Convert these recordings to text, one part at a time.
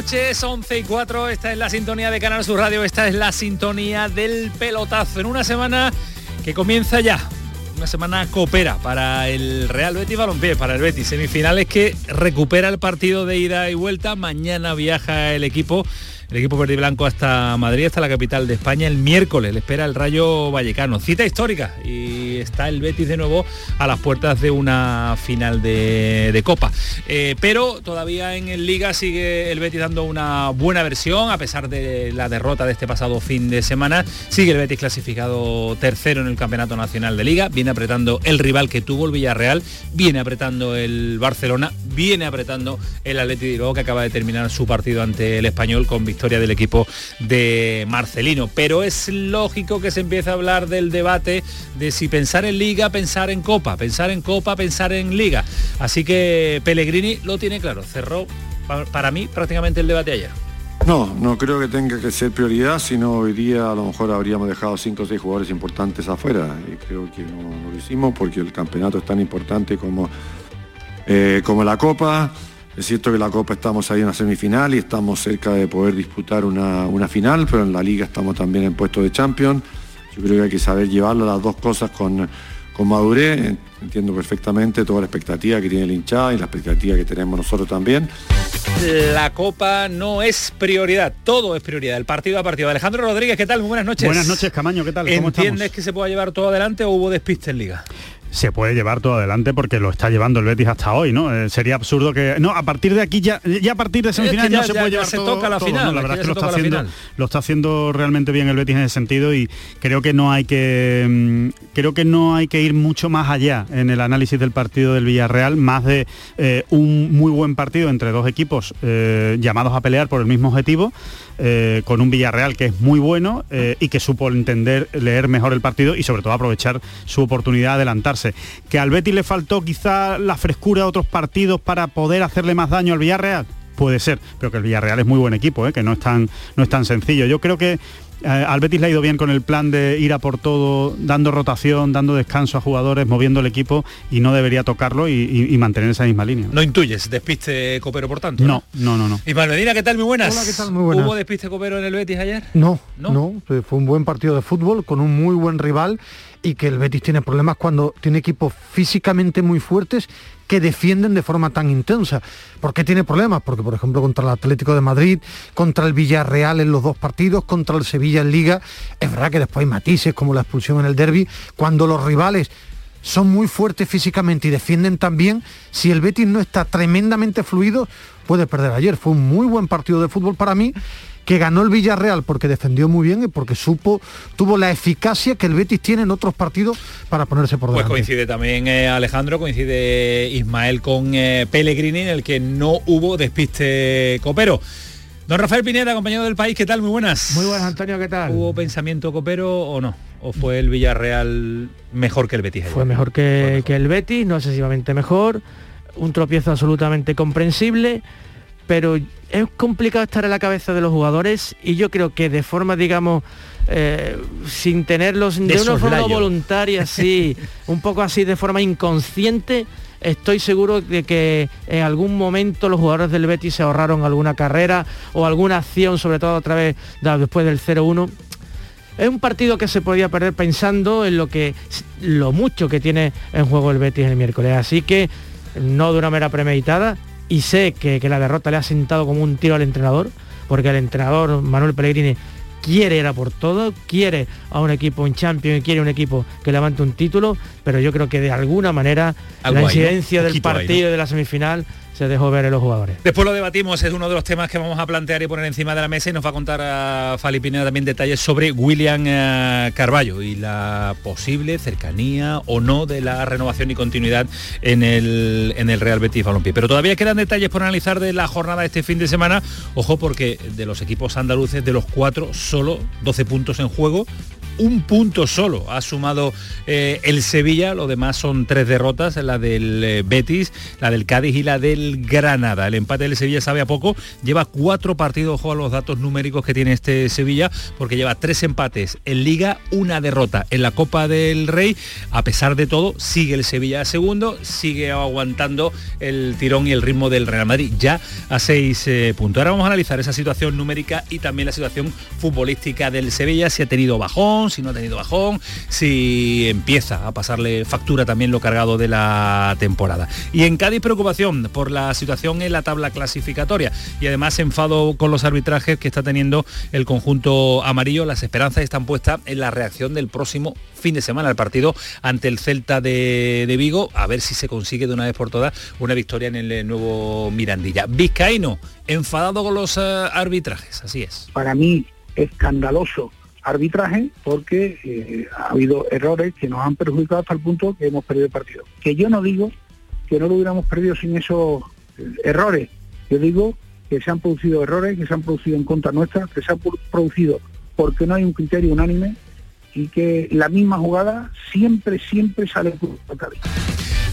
Noches, 11 y 4, esta es la sintonía de Canal Sur Radio, esta es la sintonía del pelotazo, en una semana que comienza ya, una semana coopera para el Real Betis Balompié, para el Betis, semifinales que recupera el partido de ida y vuelta, mañana viaja el equipo el equipo verde y blanco hasta Madrid, hasta la capital de España. El miércoles le espera el Rayo Vallecano. Cita histórica y está el Betis de nuevo a las puertas de una final de, Copa. Eh, pero todavía en el Liga sigue el Betis dando una buena versión, a pesar de la derrota de este pasado fin de semana. Sigue el Betis clasificado tercero en el Campeonato Nacional de Liga. Viene apretando el rival que tuvo el Villarreal. Viene apretando el Barcelona. Viene apretando el Atleti de que acaba de terminar su partido ante el Español con victoria del equipo de Marcelino. Pero es lógico que se empiece a hablar del debate de si pensar en liga, pensar en copa, pensar en copa, pensar en liga. Así que Pellegrini lo tiene claro, cerró para mí prácticamente el debate ayer. No, no creo que tenga que ser prioridad, sino hoy día a lo mejor habríamos dejado cinco o seis jugadores importantes afuera. Y creo que no, lo hicimos porque el campeonato es tan importante como, eh, como la Copa. Es cierto que la Copa estamos ahí en la semifinal y estamos cerca de poder disputar una, final, pero en la Liga estamos también en puesto de Champions. Yo creo que hay que saber llevarlo las dos cosas con, con madurez. Entiendo perfectamente toda la expectativa que tiene el hinchada y la expectativa que tenemos nosotros también. La Copa no es prioridad, todo es prioridad, el partido a partido. Alejandro Rodríguez, ¿qué tal? Muy buenas noches. Buenas noches, Camaño, ¿qué tal? ¿Cómo ¿Entiendes que se pueda llevar todo adelante o hubo despiste en Liga? Se puede llevar todo adelante porque lo está llevando el Betis hasta hoy, ¿no? Eh, sería absurdo que no a partir de aquí ya ya a partir de semifinales no se puede llevar se todo, toca la final, la verdad es que lo está haciendo lo está haciendo realmente bien el Betis en ese sentido y creo que no hay que mm, creo que no hay que ir mucho más allá en el análisis del partido del Villarreal, más de eh, un muy buen partido entre dos equipos eh, llamados a pelear por el mismo objetivo. con un Villarreal que es muy bueno y que supo entender, leer mejor el partido y sobre todo aprovechar su oportunidad de adelantarse que al Betis le faltó quizá la frescura de otros partidos para poder hacerle más daño al Villarreal. Puede ser, pero que el Villarreal es muy buen equipo, ¿eh? que no es, tan, no es tan sencillo. Yo creo que eh, al Betis le ha ido bien con el plan de ir a por todo, dando rotación, dando descanso a jugadores, moviendo el equipo y no debería tocarlo y, mantener esa misma línea. ¿No intuyes despiste copero por tanto? No, no, no, no. Y Medina, ¿qué tal? Muy buenas. Hola, ¿qué tal? Muy buenas. ¿Hubo despiste copero en el Betis ayer? No, no, no, fue un buen partido de fútbol con un muy buen rival y que el Betis tiene problemas cuando tiene equipos físicamente muy fuertes que defienden de forma tan intensa. ¿Por qué tiene problemas? Porque, por ejemplo, contra el Atlético de Madrid, contra el Villarreal en los dos partidos, contra el Sevilla en Liga, es verdad que después hay matices como la expulsión en el derby, cuando los rivales son muy fuertes físicamente y defienden también, si el Betis no está tremendamente fluido, puede perder ayer. Fue un muy buen partido de fútbol para mí que ganó el Villarreal porque defendió muy bien y porque supo, tuvo la eficacia que el Betis tiene en otros partidos para ponerse por pues delante. Pues coincide también eh, Alejandro, coincide Ismael con eh, Pellegrini en el que no hubo despiste copero. Don Rafael Pineda, compañero del país, ¿qué tal? Muy buenas. Muy buenas, Antonio, ¿qué tal? ¿Hubo pensamiento copero o no? ¿O fue el Villarreal mejor que el Betis? Fue mejor que, que el Betis, no excesivamente mejor, un tropiezo absolutamente comprensible pero es complicado estar en la cabeza de los jugadores y yo creo que de forma, digamos, eh, sin tenerlos de, una forma voluntaria, sí, un poco así de forma inconsciente, estoy seguro de que en algún momento los jugadores del Betis se ahorraron alguna carrera o alguna acción, sobre todo otra vez después del 0-1. Es un partido que se podía perder pensando en lo que lo mucho que tiene en juego el Betis el miércoles. Así que no de una mera premeditada, y sé que, la derrota le ha sentado como un tiro al entrenador, porque el entrenador Manuel Pellegrini quiere ir a por todo, quiere a un equipo en Champions y quiere un equipo que levante un título, pero yo creo que de alguna manera la incidencia del partido de la semifinal se dejó ver en los jugadores. Después lo debatimos, es uno de los temas que vamos a plantear y poner encima de la mesa y nos va a contar a Fali también detalles sobre William eh, Carballo y la posible cercanía o no de la renovación y continuidad en el, en el Real Betis Balompié. Pero todavía quedan detalles por analizar de la jornada de este fin de semana. Ojo porque de los equipos andaluces, de los cuatro, solo 12 puntos en juego, un punto solo ha sumado eh, el Sevilla, lo demás son tres derrotas, la del eh, Betis, la del Cádiz y la del Granada. El empate del Sevilla sabe a poco, lleva cuatro partidos, ojo a los datos numéricos que tiene este Sevilla, porque lleva tres empates en Liga, una derrota en la Copa del Rey. A pesar de todo, sigue el Sevilla segundo, sigue aguantando el tirón y el ritmo del Real Madrid, ya a seis eh, puntos. Ahora vamos a analizar esa situación numérica y también la situación futbolística del Sevilla, si ha tenido bajón, si no ha tenido bajón, si empieza a pasarle factura también lo cargado de la temporada. Y en Cádiz preocupación por la situación en la tabla clasificatoria y además enfado con los arbitrajes que está teniendo el conjunto amarillo. Las esperanzas están puestas en la reacción del próximo fin de semana al partido ante el Celta de, de, Vigo, a ver si se consigue de una vez por todas una victoria en el nuevo Mirandilla. Vizcaíno, enfadado con los uh, arbitrajes, así es. Para mí, escandaloso arbitraje porque eh, ha habido errores que nos han perjudicado hasta el punto que hemos perdido el partido. Que yo no digo que no lo hubiéramos perdido sin esos eh, errores, yo digo que se han producido errores, que se han producido en contra nuestra, que se han producido porque no hay un criterio unánime y que la misma jugada siempre, siempre sale por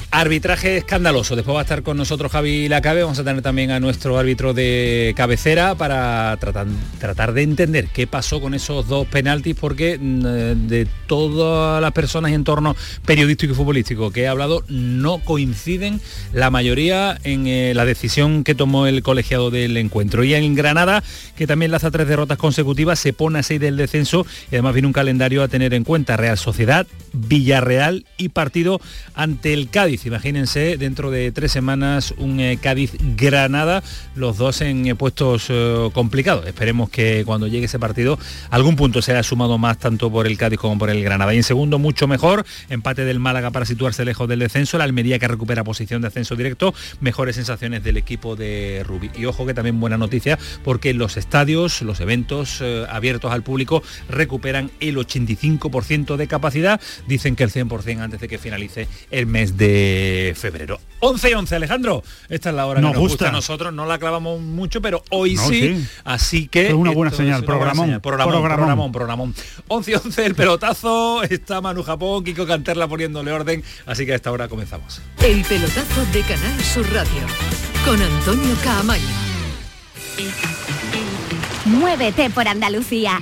Arbitraje escandaloso. Después va a estar con nosotros Javi Lacabe. Vamos a tener también a nuestro árbitro de cabecera para tratar, de entender qué pasó con esos dos penaltis, porque mm, eh, de todas las personas y entornos periodístico y futbolístico que he hablado, no coinciden la mayoría en eh, la decisión que tomó el colegiado del encuentro. Y en Granada, que también lanza tres derrotas consecutivas, se pone a seis del descenso y además viene un calendario a tener en cuenta. Real Sociedad, Villarreal y partido ante el Cádiz Imagínense dentro de tres semanas un eh, Cádiz-Granada, los dos en eh, puestos eh, complicados. Esperemos que cuando llegue ese partido algún punto sea sumado más tanto por el Cádiz como por el Granada. Y en segundo, mucho mejor, empate del Málaga para situarse lejos del descenso, la Almería que recupera posición de ascenso directo, mejores sensaciones del equipo de Rubí. Y ojo que también buena noticia porque los estadios, los eventos abiertos al público recuperan el 85% de capacidad, dicen que el 100% antes de que finalice el mes de febrero. 11 y 11, Alejandro. Esta es la hora que nos gusta. a nosotros. No la clavamos mucho, pero hoy sí, Así que... Es una buena señal, programón, programón, programón, programón, 11 y 11, el pelotazo. Está Manu Japón, Kiko Canterla poniéndole orden. Así que a esta hora comenzamos. El pelotazo de Canal Sur Radio. Con Antonio Caamaño. Muévete por Andalucía.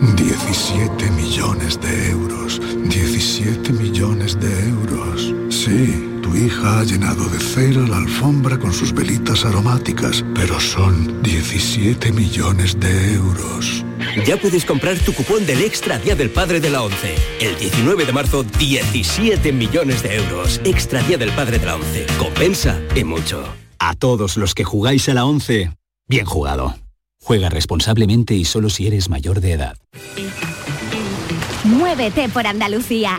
17 millones de euros, 17 millones de euros. Sí. Tu hija ha llenado de cera la alfombra con sus velitas aromáticas, pero son 17 millones de euros. Ya puedes comprar tu cupón del Extra Día del Padre de la ONCE. El 19 de marzo, 17 millones de euros. Extra Día del Padre de la ONCE. Compensa y mucho. A todos los que jugáis a la ONCE, bien jugado. Juega responsablemente y solo si eres mayor de edad. Muévete por Andalucía.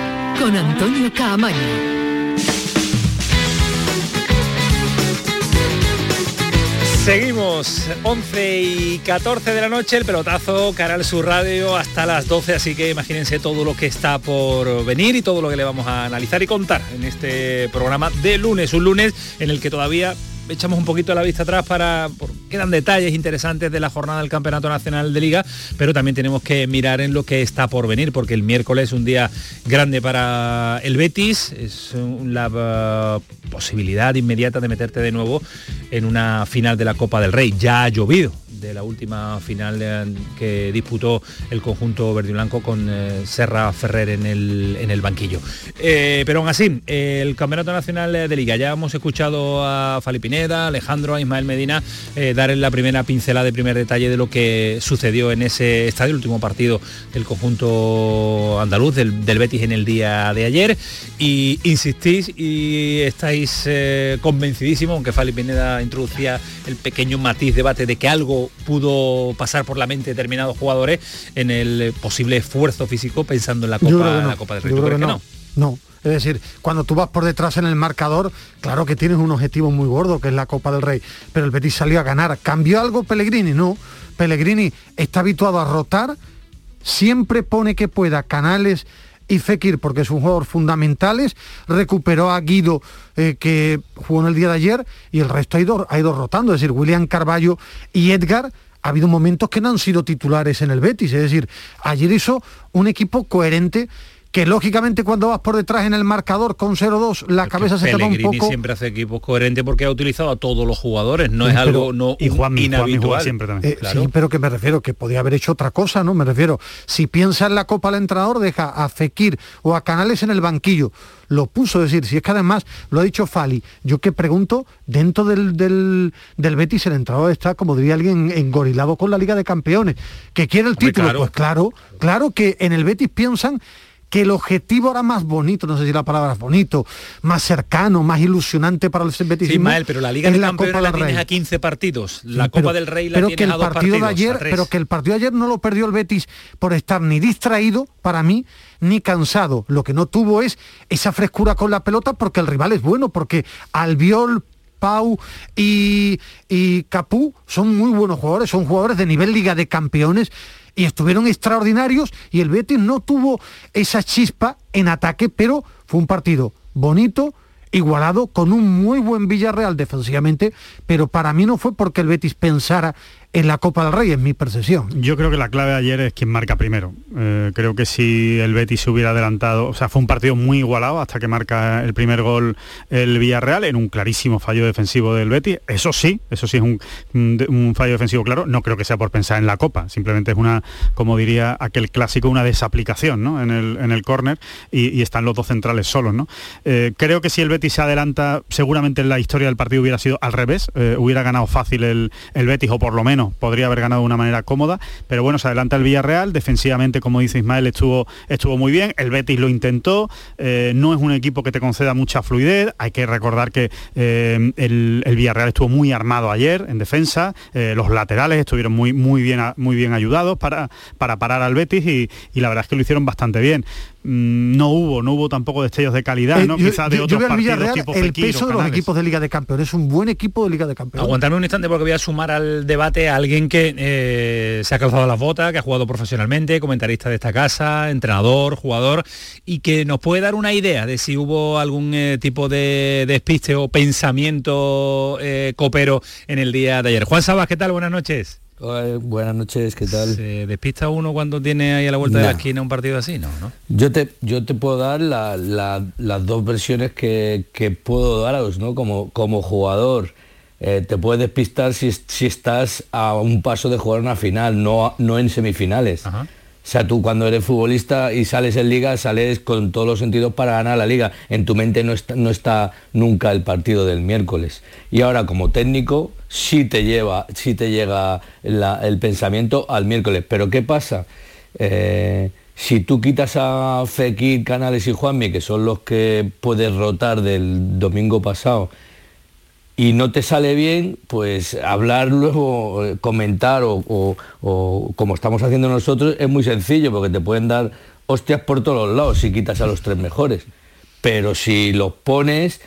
con Antonio Caamaño. Seguimos, 11 y 14 de la noche, el pelotazo, Canal Sur Radio, hasta las 12, así que imagínense todo lo que está por venir y todo lo que le vamos a analizar y contar en este programa de lunes, un lunes en el que todavía echamos un poquito la vista atrás para... quedan detalles interesantes de la jornada del Campeonato Nacional de Liga, pero también tenemos que mirar en lo que está por venir, porque el miércoles es un día grande para el Betis, es la uh, posibilidad inmediata de meterte de nuevo en una final de la Copa del Rey. Ya ha llovido de la última final que disputó el conjunto verde y blanco con eh, Serra Ferrer en el, en el banquillo. Eh, pero aún así, el Campeonato Nacional de Liga, ya hemos escuchado a Fali Pineda, Alejandro, a Ismael Medina eh, dar en la primera pincelada de primer detalle de lo que sucedió en ese estadio, el último partido del conjunto andaluz, del, Betis en el día de ayer. Y insistís y estáis convencidísimos, aunque Fali Pineda introducía el pequeño matiz debate de que algo pudo pasar por la mente de determinados jugadores en el posible esfuerzo físico pensando en la Copa, la Copa del Rey. que no? no. Es decir, cuando tú vas por detrás en el marcador, claro que tienes un objetivo muy gordo, que es la Copa del Rey, pero el Betis salió a ganar. ¿Cambió algo Pellegrini? No. Pellegrini está habituado a rotar, siempre pone que pueda Canales y Fekir, porque son jugadores fundamentales, recuperó a Guido, eh, que jugó en el día de ayer, y el resto ha ido, ha ido rotando, es decir, William Carballo y Edgar ha habido momentos que no han sido titulares en el Betis, es decir, ayer hizo un equipo coherente que lógicamente cuando vas por detrás en el marcador con 0-2 la cabeza se te va un poco siempre hace equipos coherentes porque ha utilizado a todos los jugadores no es algo no y Juan, inhabitual. siempre también. Eh, sí pero que me refiero que podía haber hecho otra cosa no me refiero si piensa en la copa el entrenador deja a Fekir o a Canales en el banquillo. Lo puso es decir si es que además lo ha dicho Fali yo que pregunto dentro del, del, del Betis el entrenador está como diría alguien engorilado con la Liga de Campeones que quiere el título. pues claro claro que en el Betis piensan que el objetivo era más bonito, no sé si la palabra es bonito, más cercano, más ilusionante para el Betis. Sí, Mael, pero la Liga de Campeones la tienes a 15 partidos, la Copa del Rey la pero que el partido de ayer, Pero que el partido de ayer no lo perdió el Betis por estar ni distraído, para mí, ni cansado. Lo que no tuvo es esa frescura con la pelota porque el rival es bueno, porque Albiol, Pau y, y Capú son muy buenos jugadores, son jugadores de nivel Liga de Campeones y estuvieron extraordinarios y el Betis no tuvo esa chispa en ataque, pero fue un partido bonito, igualado, con un muy buen Villarreal defensivamente, pero para mí no fue porque el Betis pensara en la Copa del Rey, en mi percepción. Yo creo que la clave ayer es quien marca primero. Eh, creo que si el Betis se hubiera adelantado, o sea, fue un partido muy igualado hasta que marca el primer gol el Villarreal en un clarísimo fallo defensivo del Betis. Eso sí, eso sí es un, fallo defensivo claro. No creo que sea por pensar en la Copa, simplemente es una, como diría aquel clásico, una desaplicación ¿no? en el, en el córner y, están los dos centrales solos. ¿no? Eh, creo que si el Betis se adelanta, seguramente en la historia del partido hubiera sido al revés, eh, hubiera ganado fácil el, el Betis o por lo menos podría haber ganado de una manera cómoda, pero bueno, se adelanta el Villarreal, defensivamente, como dice Ismael, estuvo, estuvo muy bien, el Betis lo intentó, eh, no es un equipo que te conceda mucha fluidez, hay que recordar que eh, el, Villarreal estuvo muy armado ayer en defensa, eh, los laterales estuvieron muy, muy, bien, muy bien ayudados para, para parar al Betis y, la verdad es que lo hicieron bastante bien no hubo, no hubo tampoco destellos de calidad, Eh, ¿no? yo- Quizá de yo- yo otros veo al partidos Villarreal tipo el Fekir peso de los equipos de Liga de Campeones. Es un buen equipo de Liga de Campeones. Aguantarme un instante porque voy a sumar al debate a alguien que eh, se ha calzado las botas, que ha jugado profesionalmente, comentarista de esta casa, entrenador, jugador, y que nos puede dar una idea de si hubo algún eh, tipo de despiste o pensamiento eh, copero en el día de ayer. Juan Sabas, ¿qué tal? Buenas noches. Buenas noches, ¿qué tal? ¿Se despista uno cuando tiene ahí a la vuelta de la esquina un partido así? No, ¿no? Yo te, yo te puedo dar la- la- las dos versiones que, que puedo daros, ¿no? Como, como jugador. Eh, te puedes despistar si, si estás a un paso de jugar una final, no, no en semifinales. Sea, tú cuando eres futbolista y sales en liga, sales con todos los sentidos para ganar la liga. En tu mente no está, nunca el partido del miércoles. Y ahora como técnico sí te lleva, sí te llega el pensamiento al miércoles. Pero ¿qué pasa? Eh, si tú quitas a Fekir, Canales y Juanmi, que son los que puedes rotar del domingo pasado, y no te sale bien, pues hablar luego, eh, comentar o, o- o como estamos haciendo nosotros es muy sencillo porque te pueden dar hostias por todos los lados si quitas a los tres mejores. Pero si los pones,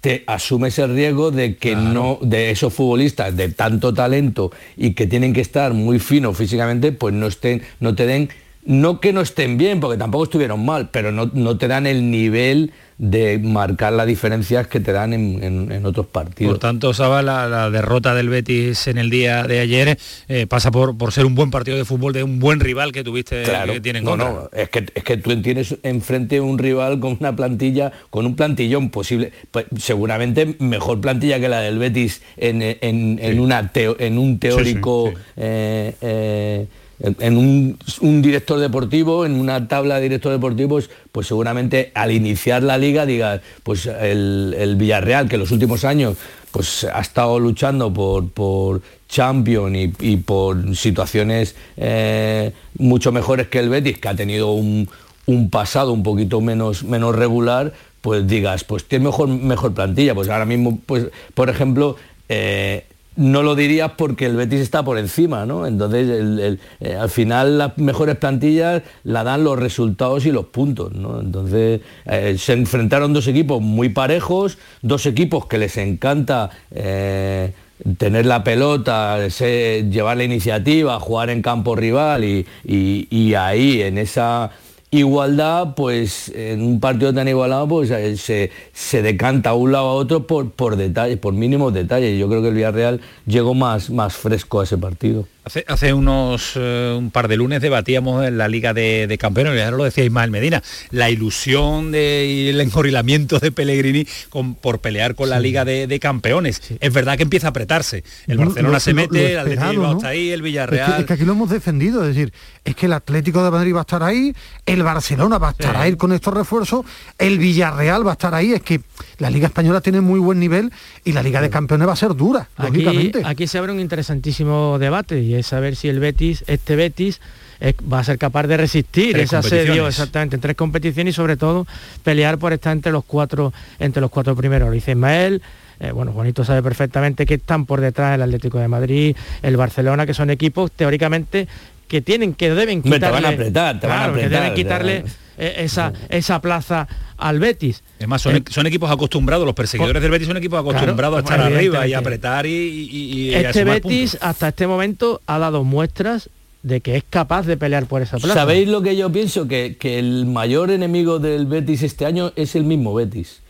te asumes el riesgo de que no, de esos futbolistas de tanto talento y que tienen que estar muy finos físicamente, pues no estén, no te den, no que no estén bien, porque tampoco estuvieron mal, pero no, no te dan el nivel de marcar las diferencias que te dan en, en- en otros partidos. Por tanto, Saba, la, la derrota del Betis en el día de ayer eh, pasa por, por ser un buen partido de fútbol de un buen rival que tuviste Claro, que tiene en no, no, es que, es que tú tienes enfrente un rival con una plantilla, con un plantillón posible, pues, seguramente mejor plantilla que la del Betis en, en- en una teo- en un teórico, eh, eh, en un, director deportivo, en una tabla de directores deportivos, pues seguramente al iniciar la liga digas, pues el, el Villarreal, que en los últimos años pues ha estado luchando por, por Champions y, y por situaciones eh, mucho mejores que el Betis, que ha tenido un, un pasado un poquito menos, menos regular, pues digas, pues tiene mejor, mejor plantilla. Pues ahora mismo, pues, por ejemplo, eh, no lo dirías porque el Betis está por encima, ¿no? Entonces, eh, al final las mejores plantillas la dan los resultados y los puntos, ¿no? Entonces, eh, se enfrentaron dos equipos muy parejos, dos equipos que les encanta eh, tener la pelota, llevar la iniciativa, jugar en campo rival y ahí, en esa igualdad, pues en un partido tan igualado, pues eh, se, se decanta a un lado a otro por, por detalles, por mínimos detalles. Yo creo que el Villarreal llegó más, más fresco a ese partido. Hace, hace unos eh, un par de lunes debatíamos en la Liga de, de Campeones, y ahora lo decía Ismael Medina, la ilusión de, y el engorilamiento de Pellegrini con- por pelear con la Liga de, de Campeones. Es verdad que empieza a apretarse. El Bueno, Barcelona lo- se lo- mete, lo el Atlético ¿no? está ahí, el Es que, Villarreal... es que aquí lo hemos defendido, es decir, es que el Atlético de Madrid va a estar ahí, el Barcelona va a estar Sí. ahí con estos refuerzos, el Villarreal va a estar ahí, es que la Liga Española tiene muy buen nivel y la Liga de Campeones va a ser dura, Aquí, lógicamente. aquí se abre un interesantísimo debate y es saber si el Betis, este Betis, es- va a ser capaz de resistir Tres ese asedio exactamente en tres competiciones y sobre todo pelear por estar entre los cuatro, entre los cuatro primeros. Lo dice Ismael. eh, bueno, Juanito sabe perfectamente que están por detrás el Atlético de Madrid, el Barcelona, que son equipos teóricamente que tienen, que deben te quitarle, van a apretar, te van a claro, que apretar, deben sea, quitarle esa, esa plaza al Betis. Además, son, Eh, son equipos acostumbrados, los perseguidores del Betis son equipos Claro, acostumbrados a estar arriba y apretar y, y- y- y a este sumar Betis puntos. hasta este momento ha dado muestras de que es capaz de pelear por esa plaza. ¿Sabéis lo que yo pienso? Que, que el mayor enemigo del Betis este año es el mismo Betis.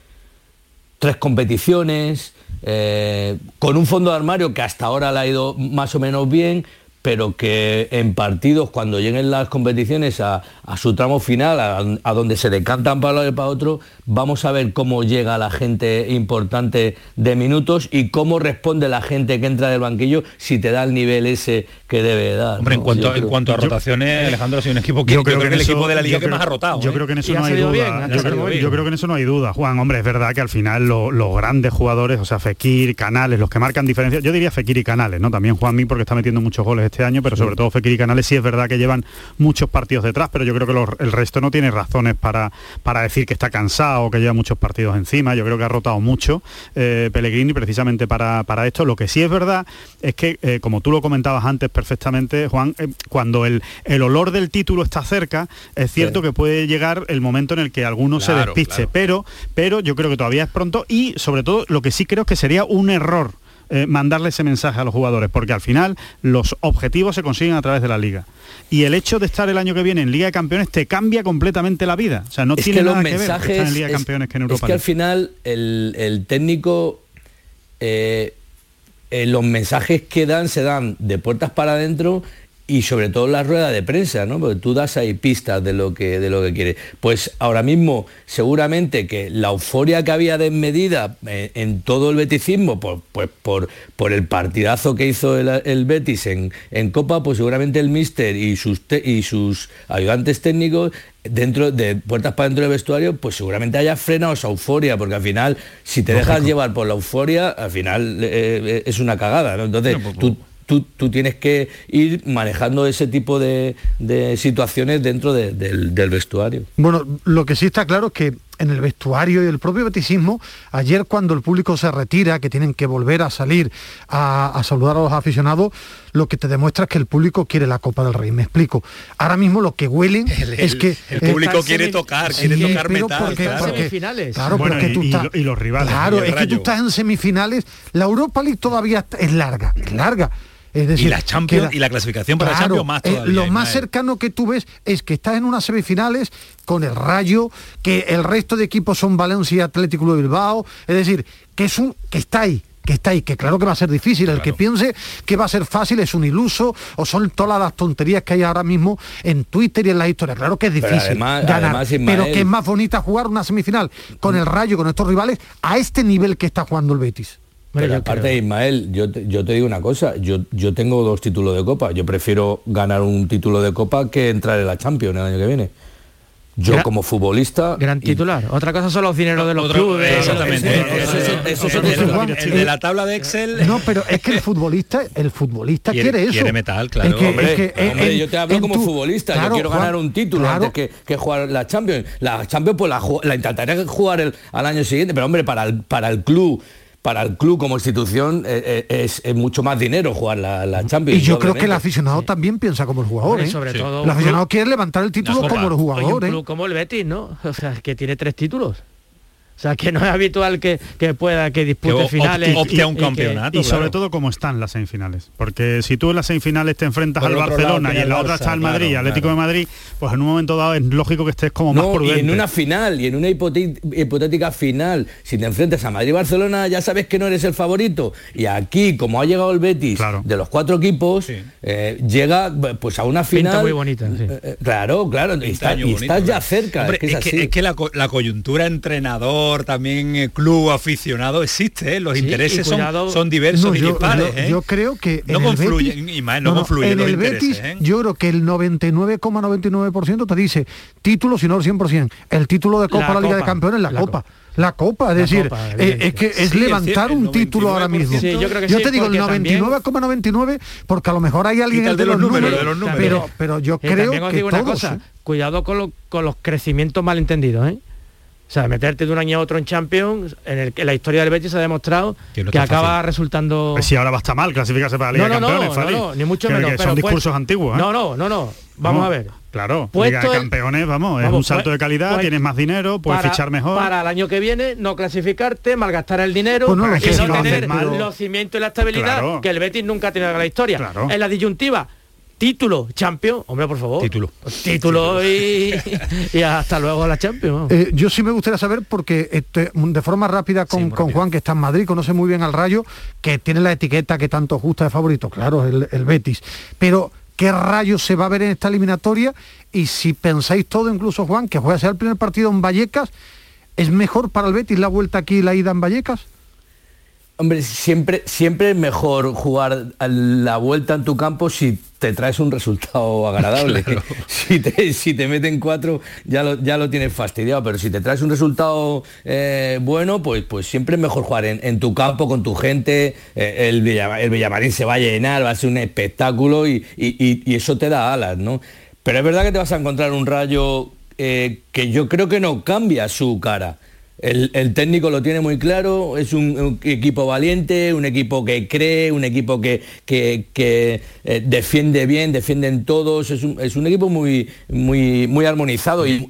Tres competiciones, eh, con un fondo de armario que hasta ahora le ha ido más o menos bien, pero que en partidos, cuando lleguen las competiciones a, a su tramo final, a, a donde se decantan para un lado y para otro, vamos a ver cómo llega la gente importante de minutos y cómo responde la gente que entra del banquillo si te da el nivel ese que debe dar. Hombre, en cuanto, en a Yo- rotaciones, Alejandro ha sido un equipo que yo creo, que, en el eso- equipo de la liga que más ha rotado. Yo ¿eh? creo que en eso no hay duda. bien, yo, creo, bien. yo creo que en eso no hay duda, Juan. Hombre, es verdad que al final lo- los grandes jugadores, o sea, Fekir, Canales, los que marcan diferencias, yo diría Fekir y Canales, ¿no? También Juanmi porque está metiendo muchos goles este este año, pero sobre todo Fekir y Canales sí es verdad que llevan muchos partidos detrás, pero yo creo que el resto no tiene razones para, para decir que está cansado o que lleva muchos partidos encima. Yo creo que ha rotado mucho eh, Pellegrini precisamente para, para, esto. Lo que sí es verdad es que, eh, como tú lo comentabas antes perfectamente, Juan, eh, cuando el, el olor del título está cerca, es cierto que puede llegar el momento en el que alguno se despiste, pero, pero yo creo que todavía es pronto y sobre todo lo que sí creo que sería un error eh, mandarle ese mensaje a los jugadores, porque al final los objetivos se consiguen a través de la liga. Y el hecho de estar el año que viene en Liga de Campeones te cambia completamente la vida. O sea, no tiene nada que ver en Liga de Campeones que en Europa. Es que al final el, técnico, eh, eh, los mensajes que dan se dan de puertas para adentro y sobre todo la rueda de prensa, ¿no? Porque tú das ahí pistas de lo que de lo que quieres. Pues ahora mismo seguramente que la euforia que había desmedida en, en todo el beticismo por, pues, por, por el partidazo que hizo el, Betis en, en, Copa, pues seguramente el míster y sus y sus ayudantes técnicos dentro de puertas para dentro del vestuario, pues seguramente haya frenado esa euforia, porque al final, si te dejas llevar por la euforia, al final eh, eh, es una cagada, ¿no? Entonces, pues, tú tú, tienes que ir manejando ese tipo de, situaciones dentro del, vestuario. Bueno, lo que sí está claro es que en el vestuario y el propio beticismo, ayer cuando el público se retira, que tienen que volver a salir a, saludar a los aficionados, lo que te demuestra es que el público quiere la Copa del Rey. Me explico. Ahora mismo lo que huelen es que... El público quiere tocar, quiere tocar metal. claro. semifinales. Claro, pero que tú estás, y, los rivales. Claro, es que tú estás en semifinales. La Europa League todavía es larga, es larga y la Champions y la clasificación para la Champions más eh, lo más cercano que tú ves es que estás en unas semifinales con el Rayo, que el resto de equipos son Valencia y Atlético de Bilbao, es decir, que es un que está ahí, que está ahí, que claro que va a ser difícil. El que piense que va a ser fácil es un iluso o son todas las tonterías que hay ahora mismo en Twitter y en la historia. Claro que es difícil ganar, pero que es más bonita jugar una semifinal con el Rayo, con estos rivales, a este nivel que está jugando el Betis. Pero aparte, Ismael, yo te, yo te digo una cosa, yo, yo tengo dos títulos de Copa, yo prefiero ganar un título de Copa que entrar en la Champions el año que viene. Yo como futbolista... Gran titular. Otra cosa son los dineros de los clubes. Exactamente. el de la tabla de Excel... No, pero es que el futbolista, el futbolista quiere, eso. Quiere metal, claro. hombre, yo te hablo como futbolista. yo quiero ganar un título antes que, que, jugar la Champions. La Champions pues la, la intentaría jugar el, al año siguiente, pero hombre, para el, para el club para el club como institución eh, eh, es, mucho más dinero jugar la, Champions. Y yo creo que el aficionado también piensa como el jugador. ¿eh? Sobre todo, el aficionado quiere levantar el título como el jugador. como el Betis, ¿no? O sea, que tiene tres títulos. O sea, que no es habitual que, pueda, que dispute finales. y, un campeonato. Y, sobre todo cómo están las semifinales. Porque si tú en las semifinales te enfrentas al Barcelona y en la otra está el Madrid, Atlético de Madrid, pues en un momento dado es lógico que estés como más prudente. Y en una final, y en una hipotética final, si te enfrentas a Madrid y Barcelona, ya sabes que no eres el favorito. Y aquí, como ha llegado el Betis, de los cuatro equipos, eh, llega pues a una final. muy bonita. Eh, eh, claro, claro. Y, estás ya cerca. es, que, la, la coyuntura entrenador también eh, club aficionado existe, ¿eh? los intereses son, son, diversos y yo, dispares. ¿eh? yo, creo que no confluyen, y más, no, confluyen en el Betis, yo creo que el 99,99% te dice título, si no el 100%. El título de Copa la, la Liga de Campeones, la, la Copa. La Copa, es decir, es que es levantar un título ahora mismo. yo, te digo el 99,99 porque a lo mejor hay alguien el de, los, números, pero, pero yo creo que todos, cosa, cuidado con, con los crecimientos malentendidos, ¿eh? O sea, meterte de un año a otro en Champions, en el que la historia del Betis ha demostrado que, acaba resultando... Pues si ahora va a estar mal clasificarse para la Liga no, de Campeones, no, no, ni mucho menos. son discursos antiguos. ¿eh? No, no, no, no. Vamos a ver. Claro, Liga de Campeones, vamos, es un salto de calidad, pues, tienes más dinero, puedes fichar mejor. Para el año que viene, no clasificarte, malgastar el dinero pues no, y no tener los cimientos y la estabilidad que el Betis nunca ha tenido en la historia. En la disyuntiva, título, Champions, hombre, por favor. Título. Título y, hasta luego la Champions. Eh, yo sí me gustaría saber, porque este, de forma rápida con, Juan, que está en Madrid, conoce muy bien al Rayo, que tiene la etiqueta que tanto gusta de favorito, claro, el, el Betis. Pero, ¿qué Rayo se va a ver en esta eliminatoria? Y si pensáis todo, incluso Juan, que juega a ser el primer partido en Vallecas, ¿es mejor para el Betis la vuelta aquí y la ida en Vallecas? Hombre, siempre, siempre es mejor jugar a la vuelta en tu campo si te traes un resultado agradable. Si, te, si te meten cuatro ya lo, ya lo tienes fastidiado, pero si te traes un resultado eh, bueno, pues, pues siempre es mejor jugar en, tu campo, con tu gente, eh, el, el, Villamarín se va a llenar, va a ser un espectáculo y, eso te da alas, ¿no? Pero es verdad que te vas a encontrar un rayo eh, que yo creo que no cambia su cara el, técnico lo tiene muy claro, es un, equipo valiente, un equipo que cree, un equipo que, que, eh, defiende bien, defienden todos, es un, es un, equipo muy, muy, muy armonizado y,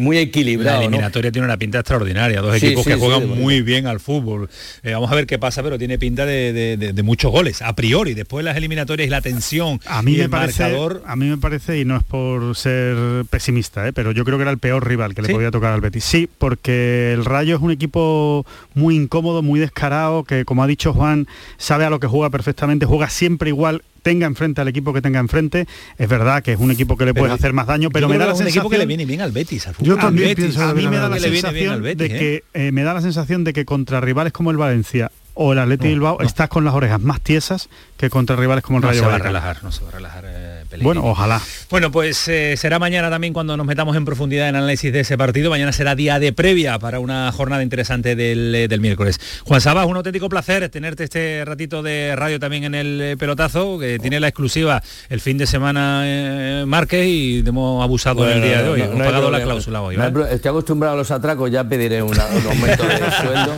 muy equilibrado. La eliminatoria tiene una pinta extraordinaria, dos equipos que juegan muy bien al fútbol. Eh, vamos a ver qué pasa, pero tiene pinta de, muchos goles, a priori, después las eliminatorias y la tensión. A mí, me parece, a mí me parece, y no es por ser pesimista, eh, pero yo creo que era el peor rival que le podía tocar al Betis. Sí, porque el Rayo es un equipo muy incómodo, muy descarado, que como ha dicho Juan, sabe a lo que juega perfectamente, juega siempre igual tenga enfrente al equipo que tenga enfrente, es verdad que es un equipo que le puede hacer más daño, pero me da la sensación equipo que le viene bien al Betis. yo también pienso a mí me da la sensación de que eh, me da la sensación de que contra rivales como el Valencia o el Atleti Bilbao estás con las orejas más tiesas que contra rivales como el Rayo se va a relajar, no se va a relajar. Eh, bueno, ojalá. Bueno, pues eh, será mañana también cuando nos metamos en profundidad en el análisis de ese partido. Mañana será día de previa para una jornada interesante del, eh, miércoles. Juan Sabas, un auténtico placer tenerte este ratito de radio también en el pelotazo, que tiene la exclusiva el fin de semana Márquez y hemos abusado en el día de hoy. hemos pagado la cláusula hoy. estoy acostumbrado a los atracos, ya pediré un aumento de sueldo.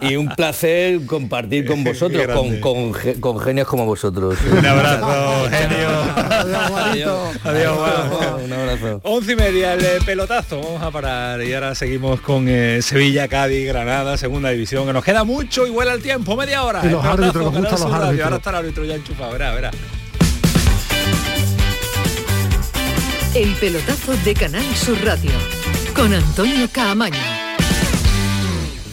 Y un placer compartir con vosotros, con, con genios como vosotros. Un abrazo, genio. Adiós, Adiós, Un abrazo. Once y media, el eh, pelotazo. Vamos a parar y ahora seguimos con eh, Sevilla, Cádiz, Granada, segunda división, que nos queda mucho y vuela el tiempo, media hora. Y los árbitros, los Ahora está el árbitro ya enchufado, verá, verá. El pelotazo de Canal Sur Radio con Antonio Caamaño.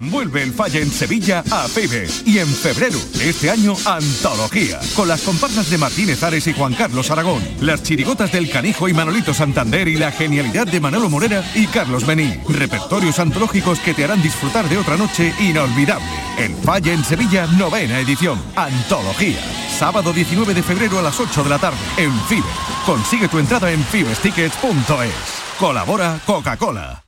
Vuelve el Falla en Sevilla a FIBE y en febrero este año Antología con las comparsas de Martínez Ares y Juan Carlos Aragón, las chirigotas del Canijo y Manolito Santander y la genialidad de Manolo Morera y Carlos Bení. Repertorios antológicos que te harán disfrutar de otra noche inolvidable. El Falla en Sevilla, novena edición. Antología. Sábado 19 de febrero a las 8 de la tarde en FIBE. Consigue tu entrada en fibestickets.es. Colabora Coca-Cola.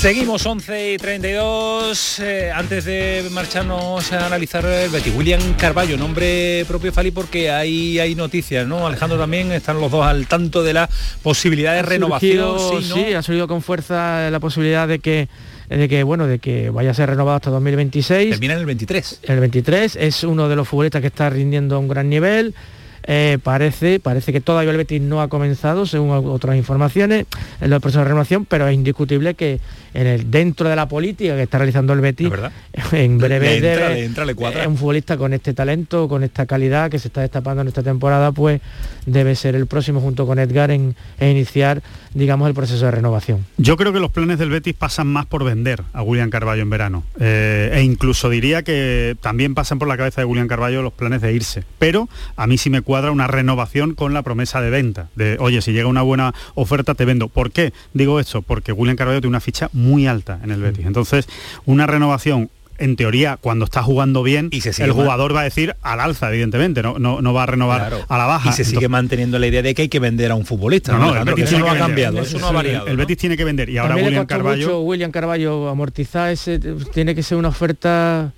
Seguimos 11 y 32. eh, antes de marcharnos a analizar el Betis, William Carballo, nombre propio Fali, porque hay, hay noticias, ¿no? Alejandro también, están los dos al tanto de la posibilidad de renovación. surgido, sí, ¿no? sí, ha salido con fuerza la posibilidad de que de que bueno de que vaya a ser renovado hasta 2026 Termina en el 23. el 23 es uno de los futbolistas que está rindiendo a un gran nivel Eh, parece parece que todavía el Betis no ha comenzado según otras informaciones en el proceso de renovación pero es indiscutible que en el dentro de la política que está realizando el Betis en breve Le entra, debe- le entra, le cuadra. eh, un futbolista con este talento con esta calidad que se está destapando en esta temporada pues debe ser el próximo junto con Edgar en, en iniciar digamos el proceso de renovación Yo creo que los planes del Betis pasan más por vender a William Carballo en verano. Eh, e incluso diría que también pasan por la cabeza de William Carballo los planes de irse. Pero a mí sí me cuadra una renovación con la promesa de venta. De, oye, si llega una buena oferta, te vendo. ¿Por qué digo esto? Porque William Carballo tiene una ficha muy alta en el Betis. Entonces, una renovación en teoría, cuando está jugando bien, sigue el man- jugador va a decir al alza, evidentemente, no, no, no va a renovar Claro. a la baja. Y se sigue Entonces- manteniendo la idea de que hay que vender a un futbolista. no, No, no, el Betis eso tiene no ha que vender. cambiado, eso no ha variado. El ¿no? Betis tiene que vender y ahora William Carballo William Carballo amortizar ese tiene que ser una oferta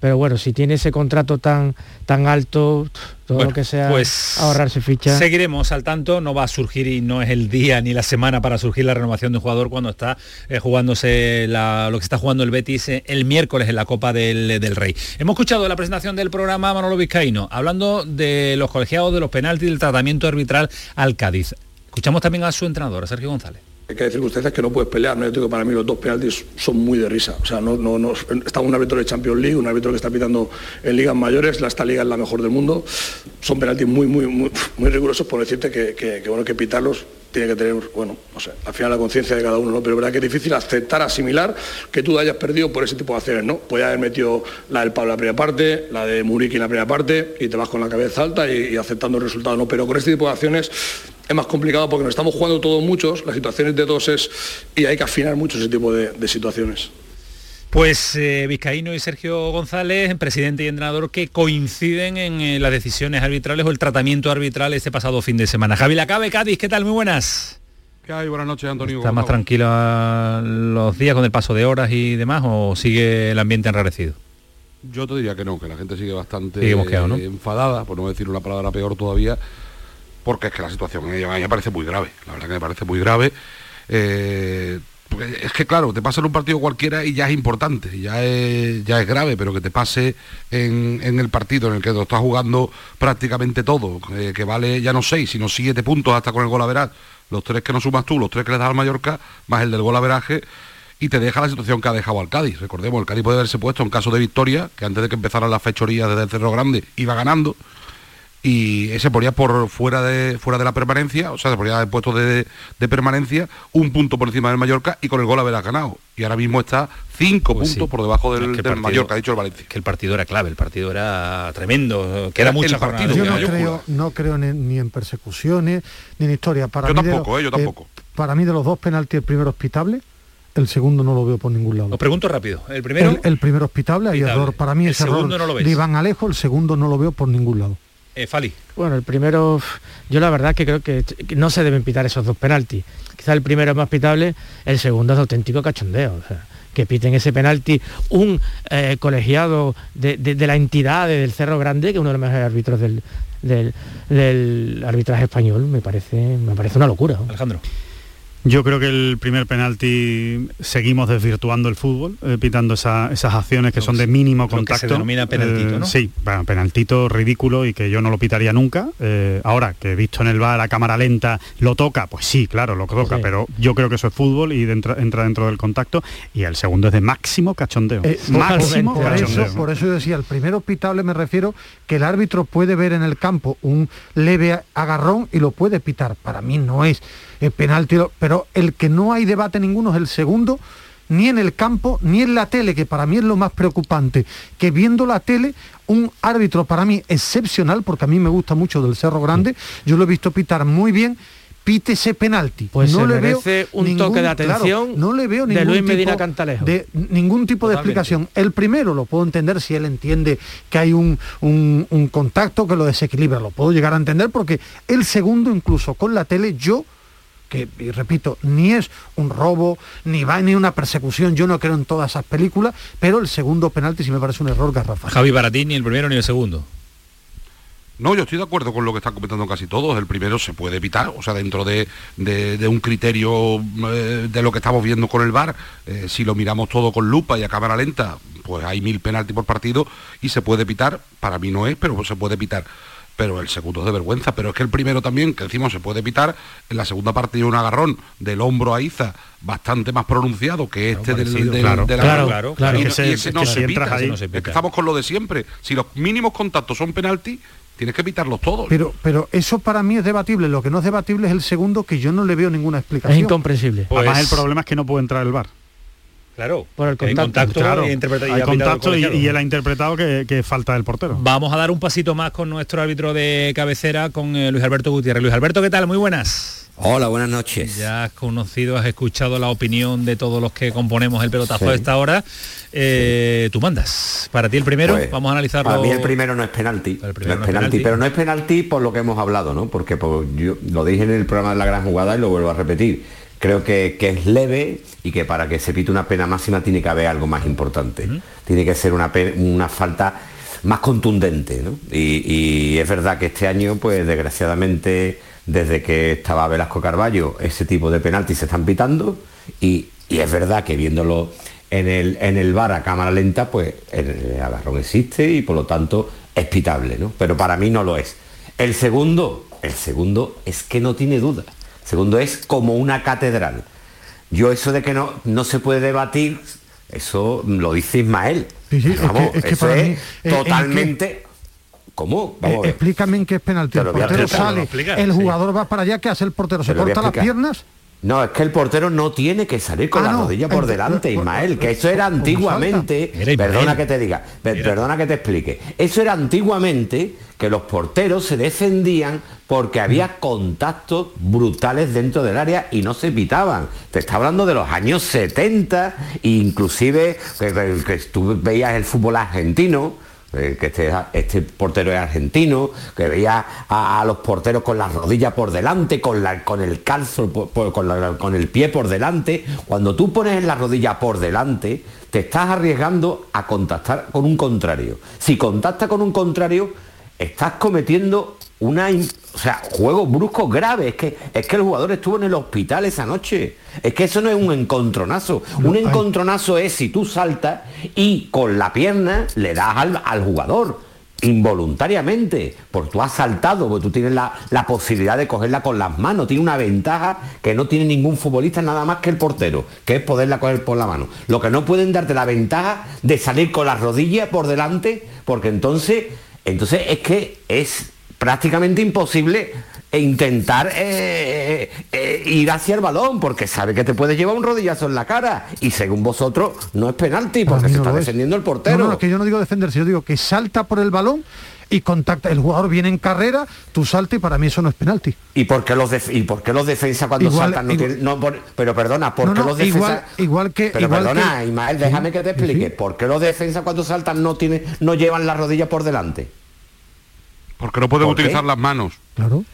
pero bueno si tiene ese contrato tan tan alto todo Bueno, lo que sea pues ahorrarse ficha Seguiremos al tanto, no va a surgir y no es el día ni la semana para surgir la renovación de un jugador cuando está eh, jugándose la- lo que está jugando el Betis eh, el miércoles en la Copa del, del Rey. Hemos escuchado la presentación del programa Manolo Vizcaíno, hablando de los colegiados, de los penaltis, del tratamiento arbitral al Cádiz. Escuchamos también a su entrenador, a Sergio González. Hay que hay circunstancias que no puedes pelear, ¿no? Yo digo que para mí los dos penaltis son muy de risa. O sea, no, no, no, está un árbitro de Champions League, un árbitro que está pitando en ligas mayores, la esta liga es la mejor del mundo. Son penaltis muy, muy, muy, muy rigurosos por decirte que, que, que, bueno, que pitarlos tiene que tener, bueno, no sé, al final la conciencia de cada uno, ¿no? Pero verdad que es difícil aceptar, asimilar que tú hayas perdido por ese tipo de acciones, ¿no? Puede haber metido la del Pablo en la primera parte, la de Muriqui en la primera parte, y te vas con la cabeza alta y, aceptando el resultado, ¿no? Pero con este tipo de acciones es más complicado porque nos estamos jugando todos muchos, las situaciones de dos es, y hay que afinar mucho ese tipo de situaciones. Pues eh, Vizcaíno y Sergio González, presidente y entrenador, que coinciden en eh, las decisiones arbitrales o el tratamiento arbitral este pasado fin de semana. Javi Lacabe, Cádiz, ¿qué tal? Muy buenas. ¿Qué hay? Buenas noches, Antonio. ¿Está ¿Cómo más estamos? tranquila los días con el paso de horas y demás o sigue el ambiente enrarecido? Yo te diría que no, que la gente sigue bastante Sigue mosqueado, ¿no? eh, enfadada, por no decir una palabra peor todavía, porque es que la situación a mí me parece muy grave, la verdad que me parece muy grave. Es que claro, te pasa en un partido cualquiera y ya es importante, ya es, ya es grave, pero que te pase en, el partido en el que lo estás jugando prácticamente todo, eh, que vale ya no seis, sino siete puntos hasta con el gol a veraz, los tres que no sumas tú, los tres que le das al Mallorca, más el del gol a veraje, y te deja la situación que ha dejado al Cádiz. Recordemos, el Cádiz puede haberse puesto en caso de victoria, que antes de que empezaran las fechorías desde el Cerro Grande iba ganando, y se ponía por fuera de fuera de la permanencia, o sea, se ponía el puesto de, de permanencia, un punto por encima del Mallorca y con el gol haberá ganado. Y ahora mismo está cinco Pues puntos sí. por debajo del, Es que el del partido- Mallorca, ha dicho el Valencia. Que el partido era clave, el partido era tremendo, queda El mucha partido. Yo no creo, no creo ni, ni en persecuciones ni en historia. Para Yo mí de tampoco, eh, yo tampoco. para mí de los dos penaltis, el primero hospitable, el segundo no lo veo por ningún lado. Os pregunto rápido, el primero... el, el primero hospitable, hay Hospitable. error. Para mí El ese segundo error no lo ves. de Iván Alejo, el segundo no lo veo por ningún lado. Eh, Fali. Bueno, el primero, yo la verdad que creo que que no se deben pitar esos dos penaltis. Quizá el primero es más pitable, el segundo es auténtico cachondeo. o sea, que piten ese penalti un eh, colegiado de, de- de la entidad de- del Cerro Grande, que es uno de los mejores árbitros del, del- del arbitraje español, me parece, me parece una locura. ¿no? Alejandro. Yo creo que el primer penalti seguimos desvirtuando el fútbol, eh, pitando esa- esas acciones que son de mínimo lo que contacto. se denomina penaltito, Eh, ¿no? Sí, bueno, penaltito ridículo y que yo no lo pitaría nunca. Eh, ahora que he visto en el bar a cámara lenta lo toca, pues sí, claro, lo toca, Sí. pero yo creo que eso es fútbol y dentro- entra dentro del contacto. Y el segundo es de máximo cachondeo. Eh, máximo por, eso, cachondeo. por eso yo decía, el primero pitable me refiero que el árbitro puede ver en el campo un leve agarrón y lo puede pitar. Para mí no es eh, penalti, pero el que no hay debate ninguno es el segundo, ni en el campo, ni en la tele, que para mí es lo más preocupante, que viendo la tele, un árbitro para mí excepcional, porque a mí me gusta mucho del Cerro Grande, yo lo he visto pitar muy bien, pite ese penalti. Pues no se le veo un ningún- toque de claro, atención no le veo de ningún Luis Medina tipo Cantalejo. de ningún tipo de explicación. El primero lo puedo entender si él entiende que hay un, un- un contacto que lo desequilibra, lo puedo llegar a entender porque el segundo incluso con la tele yo que, y repito, ni es un robo, ni va ni una persecución, yo no creo en todas esas películas, pero el segundo penalti sí me parece un error garrafal. Javi para ti ni el primero ni el segundo. No, yo estoy de acuerdo con lo que están comentando casi todos. El primero se puede evitar, o sea, dentro de, de- de un criterio eh, de lo que estamos viendo con el VAR, eh, si lo miramos todo con lupa y a cámara lenta, pues hay mil penaltis por partido y se puede evitar. Para mí no es, pero se puede evitar. Pero el segundo es de vergüenza. Pero es que el primero también, que decimos se puede evitar, en la segunda parte hay un agarrón del hombro a Iza bastante más pronunciado que este del, parecido, del- claro. del Claro, agarrón. claro, claro. Y, Es que y se- ese es no que se evita. ahí- Es que estamos con lo de siempre. Si los mínimos contactos son penalti, tienes que evitarlos todos. Pero, pero eso para mí es debatible. Lo que no es debatible es el segundo, que yo no le veo ninguna explicación. Es incomprensible. Además Pues- el problema es que no puede entrar el bar. Claro. Por el Hay contacto. y hay contacto y, y él ha interpretado que, que falta del portero. Vamos a dar un pasito más con nuestro árbitro de cabecera, con eh, Luis Alberto Gutiérrez. Luis Alberto, ¿qué tal? Muy buenas. Hola, buenas noches. Ya has conocido, has escuchado la opinión de todos los que componemos el pelotazo Sí. de esta hora. Eh, Tú mandas. Para ti el primero, Pues, vamos a analizarlo. Para mí el primero no es penalti. No es primero no es penalti, penalti. pero no es penalti por lo que hemos hablado, ¿no? Porque pues, yo lo dije en el programa de la gran jugada y lo vuelvo a repetir. Creo que, que es leve y que para que se pite una pena máxima tiene que haber algo más importante. Tiene que ser una, falta más contundente, ¿no? Y, y es verdad que este año, pues desgraciadamente, desde que estaba Velasco Carballo, ese tipo de penaltis se están pitando y, y es verdad que viéndolo en el, en el bar a cámara lenta, pues el agarrón existe y por lo tanto es pitable, ¿no? Pero para mí no lo es. El segundo, el segundo es que no tiene duda. Segundo es como una catedral. Yo eso de que no, no se puede debatir, eso lo dice Ismael. Sí, sí, es Vamos, que- es que eso para es mí, eh, ¿en totalmente... ¿Cómo? Vamos a Eh, ver. explícame en qué es penalti. El portero explicar. sale, explicar, el sí. jugador va para allá, ¿qué hace el portero? ¿Se corta las piernas? No, es que el portero no tiene que salir con Ah, la no. rodilla por delante, Ismael, que eso era ¿cómo antiguamente, perdona que te diga, per- perdona que te explique, eso era antiguamente que los porteros se defendían porque había contactos brutales dentro del área y no se pitaban. Te está hablando de los años 70, e inclusive que, que- que tú veías el fútbol argentino, eh, que este, este portero es argentino, que veía a, a los porteros con las rodillas por delante, con, la, con el calzo, por- por- con, la- con el pie por delante. Cuando tú pones la rodilla por delante, te estás arriesgando a contactar con un contrario. Si contacta con un contrario, estás cometiendo una o sea, juegos bruscos graves. Es que, es que el jugador estuvo en el hospital esa noche. Es que eso no es un encontronazo. un encontronazo es si tú saltas y con la pierna le das al, al jugador involuntariamente, porque tú has saltado, porque tú tienes la, la posibilidad de cogerla con las manos, tiene una ventaja que no tiene ningún futbolista nada más que el portero, que es poderla coger por la mano. Lo que no pueden darte la ventaja de salir con las rodillas por delante, porque entonces, entonces es que es prácticamente imposible intentar eh, eh, ir hacia el balón porque sabe que te puede llevar un rodillazo en la cara y según vosotros no es penalti porque se está defendiendo el portero. No, no, es que yo no digo defenderse, yo digo que salta por el balón y contacta. El jugador viene en carrera, tú saltas y para mí eso no es penalti. ¿Y por qué los, def- y por qué los defensas cuando Igual- saltan no igual- tienen- no, por- pero perdona, ¿por No, qué no, los defensas... igual, igual que... Pero igual perdona, que- Ismael, déjame que te explique. ¿Por qué los defensas cuando saltan no tienen, no llevan la rodilla por delante? Porque no pueden ¿Por qué? utilizar las manos. Claro.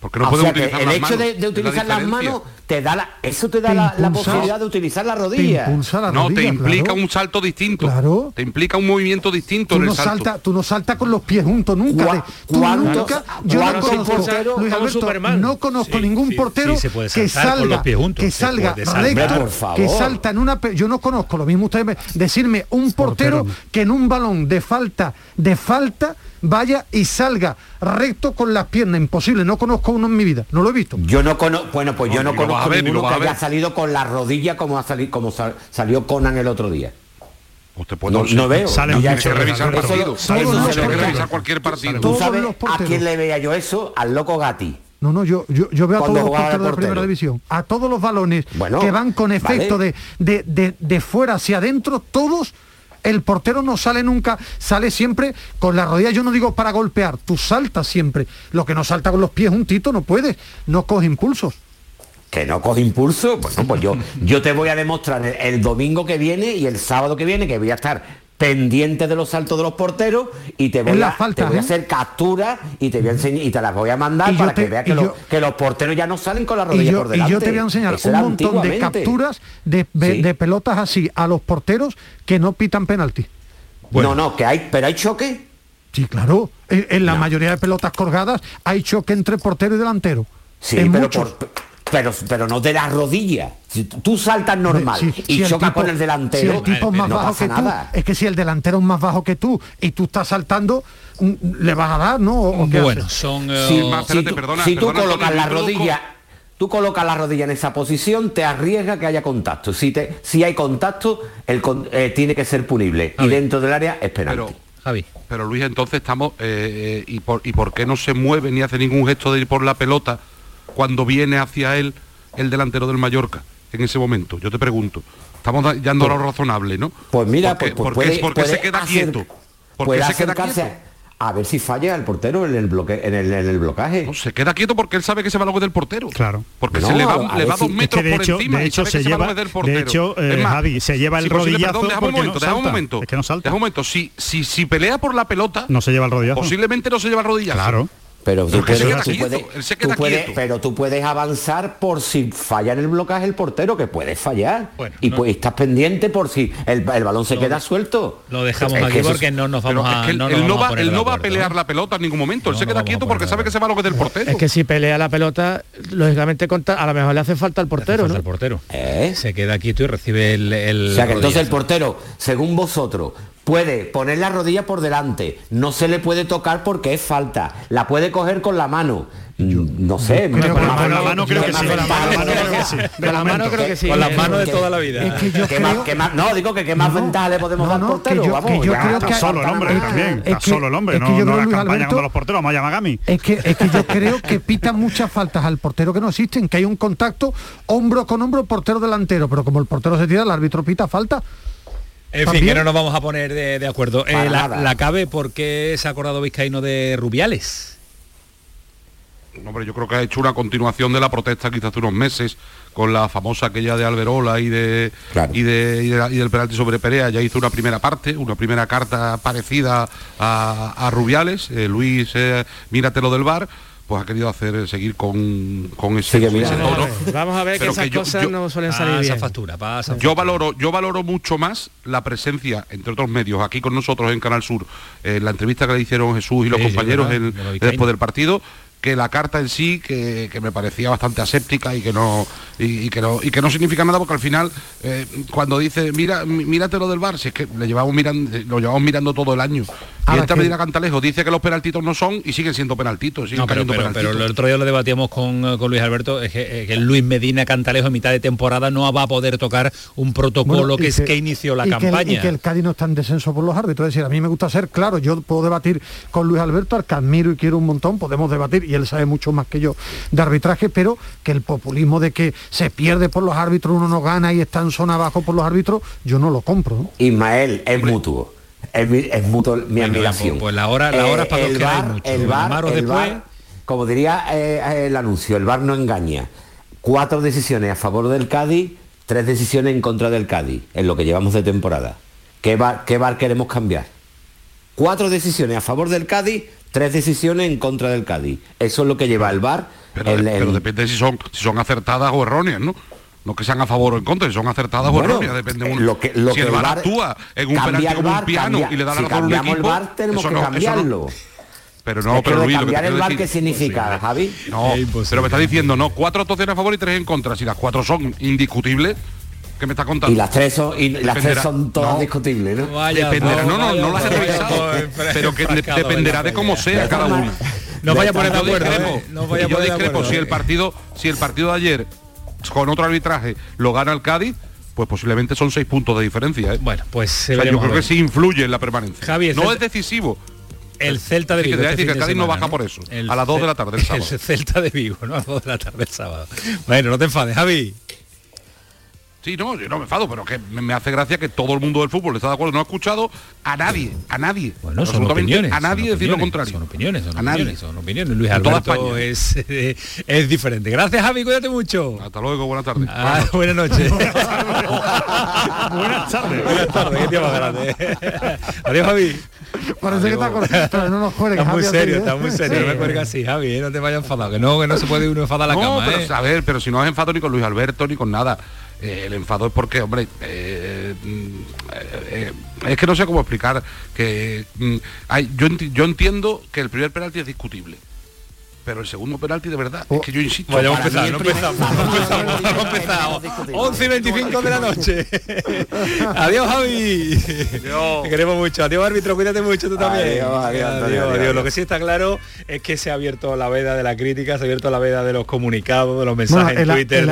Porque no O pueden sea, que el las hecho manos. de, de es la utilizar las manos te da la, eso te da Te la, posibilidad de utilizar la rodilla. la No, te implica claro. un salto distinto. Claro. Te implica un movimiento distinto Tú en no, el salto. salta, tú no saltas con los pies juntos nunca. Gua- de- tú ¿cuántos- nunca yo no conozco, Luis Alberto, no conozco Sí, ningún sí, portero sí, que salga, juntos, que salga recto, Hombre, por favor. que salta en una yo no conozco lo mismo ustedes me- decirme un portero, Portero. que en un balón de falta de falta vaya y salga recto con las piernas, imposible, no conozco uno en mi vida, no lo he visto. Yo no conozco, bueno, pues yo No, a conozco ver, lo ninguno que a haya salido con la rodilla como ha salido, como sal- salió Conan el otro día. Usted puede- No, no veo. Sale no, Tienes que revisar partido. cualquier partido. ¿Tú Todos sabes los a quién le veía yo eso? Al loco Gatti. No, no, yo, yo, yo veo a todos los porteros de primera división, a todos los balones Bueno, que van con efecto vale. de, de, de, de fuera hacia adentro, todos, el portero no sale nunca, sale siempre con la rodilla, yo no digo para golpear, tú saltas siempre. Lo que no salta con los pies un tito, no puedes, no coge impulsos. Que no coge impulso. Bueno, pues yo, yo te voy a demostrar el, el domingo que viene y el sábado que viene que voy a estar pendiente de los saltos de los porteros y te voy, a, te voy a ¿eh? hacer captura y te voy a enseñar y te las voy a mandar Y para te- que veas que, y los- yo- que los porteros ya no salen con la Y rodilla yo, por y delante. yo te voy a enseñar Eso un montón de capturas de, de- Sí. de pelotas así a los porteros que no pitan penalti. No, no, que hay, pero hay choque. Sí, claro. En, en la mayoría de pelotas colgadas hay choque entre portero y delantero. Sí, En pero, muchos. por- pero, pero no de la rodilla. Si tú saltas normal y si chocas tipo- con el delantero, si el tipo es más no bajo pasa que tú, nada. es que si el delantero es más bajo que tú y tú estás saltando, le vas a dar, ¿no? ¿O- o qué Bueno, haces? son... eh, Si, Más, si espérate, tú, perdona, si tú perdona, colocas la rodilla, tú colocas la rodilla en esa posición, te arriesga que haya contacto. Si te, si hay contacto, el con- eh, tiene que ser punible y dentro del área es penalti. Pero, Javi. pero Luis, entonces estamos... eh, eh, y, por, ¿Y por qué no se mueve ni hace ningún gesto de ir por la pelota cuando viene hacia él el delantero del Mallorca en ese momento? Yo te pregunto. Estamos da- dando lo razonable, ¿no? Pues mira, ¿Por qué, pues- pues por qué- puede- por qué se queda hacer- quieto? ¿Por qué puede se queda quieto? a, ver si falla el portero en el bloque, en el, en el blocaje. No, se queda quieto porque él sabe que se va a lo del portero. Claro. Porque No, se le va, le va si- dos es metros de por hecho, encima de y hecho sabe se que se va a lleva, del portero. de hecho, eh, Es más, Javi, se lleva el si posible, rodillazo perdón, deja un porque momento, no deja un momento. Es que no salta. Deja un momento. Si, si, si pelea por la pelota, No se lleva el rodillazo. posiblemente no se lleva el rodillazo. Claro. Pero tú que puedes, tú quieto, puedes- tú puedes- pero tú puedes avanzar por si falla en el blocaje el portero, que puede fallar. Bueno, y no- pues estás pendiente por si el, el balón se queda suelto. Lo dejamos Es que aquí eso es- porque no nos vamos es a... que él no él va, poner él de no va a acuerdo, pelear ¿eh? la pelota en ningún momento. él se queda quieto porque sabe que se va a lo del portero. Es que si pelea la pelota, lógicamente a lo mejor le hace falta al portero, Falta ¿no? el portero. ¿Eh? Se queda quieto y recibe el... el O sea que entonces el portero, según vosotros, puede poner la rodilla por delante, no se le puede tocar porque es falta, la puede coger con la mano. Mm, No sé, creo con la la mano creo que sí, con la mano creo que sí. Con la mano creo que sí. Con las manos de que- toda la vida. Es que yo ¿Qué creo... más- qué más- no, digo que qué más No, ventaja le podemos no, dar al no, portero. que yo- Vamos, que yo ya. creo Está que- solo el hombre también. es Está que- solo el hombre. es que No, no Alberto, contra los porteros. Vamos a llamar a Gami. Es que, es que yo creo que pitan muchas faltas al portero que no existen, que hay un contacto hombro con hombro portero delantero, pero como el portero se tira, el árbitro pita falta. En fin, que no nos vamos a poner de, de acuerdo. Eh, la, cabe, ¿por qué se ha acordado Vizcaíno de Rubiales? Hombre, yo creo que ha hecho una continuación de la protesta quizás hace unos meses con la famosa aquella de Alberola y de, Claro. y, de, y, de la- y del penalti sobre Perea. Ya hizo una primera parte, una primera carta parecida a, a Rubiales. Eh, Luis, eh, míratelo del bar. Pues ha querido hacer seguir con, con ese, tono. Vamos a ver, vamos a ver que esas que yo- cosas yo- no suelen salir bien. factura, pasa Yo valoro, yo valoro mucho más la presencia, entre otros medios, aquí con nosotros en Canal Sur, eh, la entrevista que le hicieron Jesús y los Sí, sí, compañeros en- después del partido, que la carta en sí, que, que me parecía bastante aséptica y que no y, y que no y que no significa nada porque al final eh, cuando dice mira mí- mírate lo del bar si es que le llevamos mirando lo llevamos mirando todo el año y Ahora entra que- Medina Cantalejo dice que los penaltitos no son y siguen siendo penaltitos siguen No, pero, cayendo pero, el otro día lo debatíamos con, eh, con Luis Alberto, es que, eh, que Luis Medina Cantalejo en mitad de temporada no va a poder tocar un protocolo Bueno, y que, es, que inició la y que el- campaña. y que el Cádiz no está en descenso por los árbitros. Es decir, a mí me gusta ser claro, yo puedo debatir con Luis Alberto, al que admiro y quiero un montón, podemos debatir, y él sabe mucho más que yo de arbitraje, pero que el populismo de que se pierde por los árbitros, uno no gana y está en zona abajo por los árbitros, yo no lo compro. ¿no? Ismael, es mutuo. Es, mutuo mi Bueno, admiración. pues- la hora- la hora es para el los que hay mucho. El bar, el después. Como diría eh, el anuncio, el bar no engaña. Cuatro decisiones a favor del Cádiz, tres decisiones en contra del Cádiz, en lo que llevamos de temporada. ¿Qué bar, qué bar queremos cambiar? Cuatro decisiones a favor del Cádiz, tres decisiones en contra del Cádiz. Eso es lo que lleva el bar. pero, el- pero el- depende si son si son acertadas o erróneas no no que sean a favor o en contra, si son acertadas Bueno, o erróneas, depende eh, uno. lo que- lo si que el VAR VAR actúa en un cambia penalti el como un VAR, piano cambia- y le da la si razón a un el VAR, tenemos eso que no- eso no- cambiarlo. pero no, Es pero Luis, lo que el bar, decir- ¿qué significa, Javi? No, pero me está diciendo, no, cuatro actuaciones a favor y tres en contra. Si las cuatro son indiscutibles, ¿qué me está contando? Y las tres son, y las tres son todas no, discutibles, ¿no? Vaya, dependerá, no, no, vaya, no las he revisado, vaya, pero que dependerá de cómo sea cada uno. No vaya a poner de Yo acuerdo, discrepo, ¿eh? No vaya a y yo discrepo, acuerdo, si el ¿eh? partido, si el partido de ayer con otro arbitraje lo gana el Cádiz, pues posiblemente son seis puntos de diferencia. ¿eh? Bueno, pues O sea, yo creo que sí influye en la permanencia. Javi, el no es decisivo. El Celta de Sí, Vigo. que a este decir que de Cádiz no baja por eso, El a las dos de Ce- la tarde el sábado. El Celta de Vigo, ¿no? A las 2 de la tarde el sábado. Bueno, no te enfades, Javi. Sí, no, yo no me enfado, pero que me, hace gracia que todo el mundo del fútbol está de acuerdo. No he escuchado a nadie, a nadie, Bueno, son opiniones. a nadie decir lo contrario. Son opiniones, son A nadie. opiniones, son opiniones. Luis Alberto es, eh, es diferente. Gracias, Javi, cuídate mucho. Hasta luego, buenas tardes. Ah, buenas noches. Buenas tardes. buenas tardes, qué tío más grande. Adiós, Javi. Parece que está con... Pero no nos cuelgues, Está muy Javi, así, serio, ¿eh? está muy serio. No me Sí. cuelgues así, Javi, eh, no te vayas enfadado. Que no, que no se puede uno enfadar a la no, cama, pero ¿eh? a ver, pero si no es enfado ni con Luis Alberto ni con nada. Eh, el enfado es porque, hombre, eh, mm, eh, es que no sé cómo explicar que mm, hay, yo, yo entiendo que el primer penalti es discutible. Pero el segundo penalti de verdad, es que yo insisto. Bueno, ya hemos para mí empezado, el no empezamos, no empezamos, no empezamos. 11 y 25 de la noche. Adiós, Javi. Te queremos mucho. Adiós, árbitro, cuídate mucho tú también. Adiós, adiós, adiós, Lo adiós. que sí está claro es que se ha abierto la veda de la crítica, se ha abierto la veda de los comunicados, de los mensajes Bueno, el- en Twitter, el-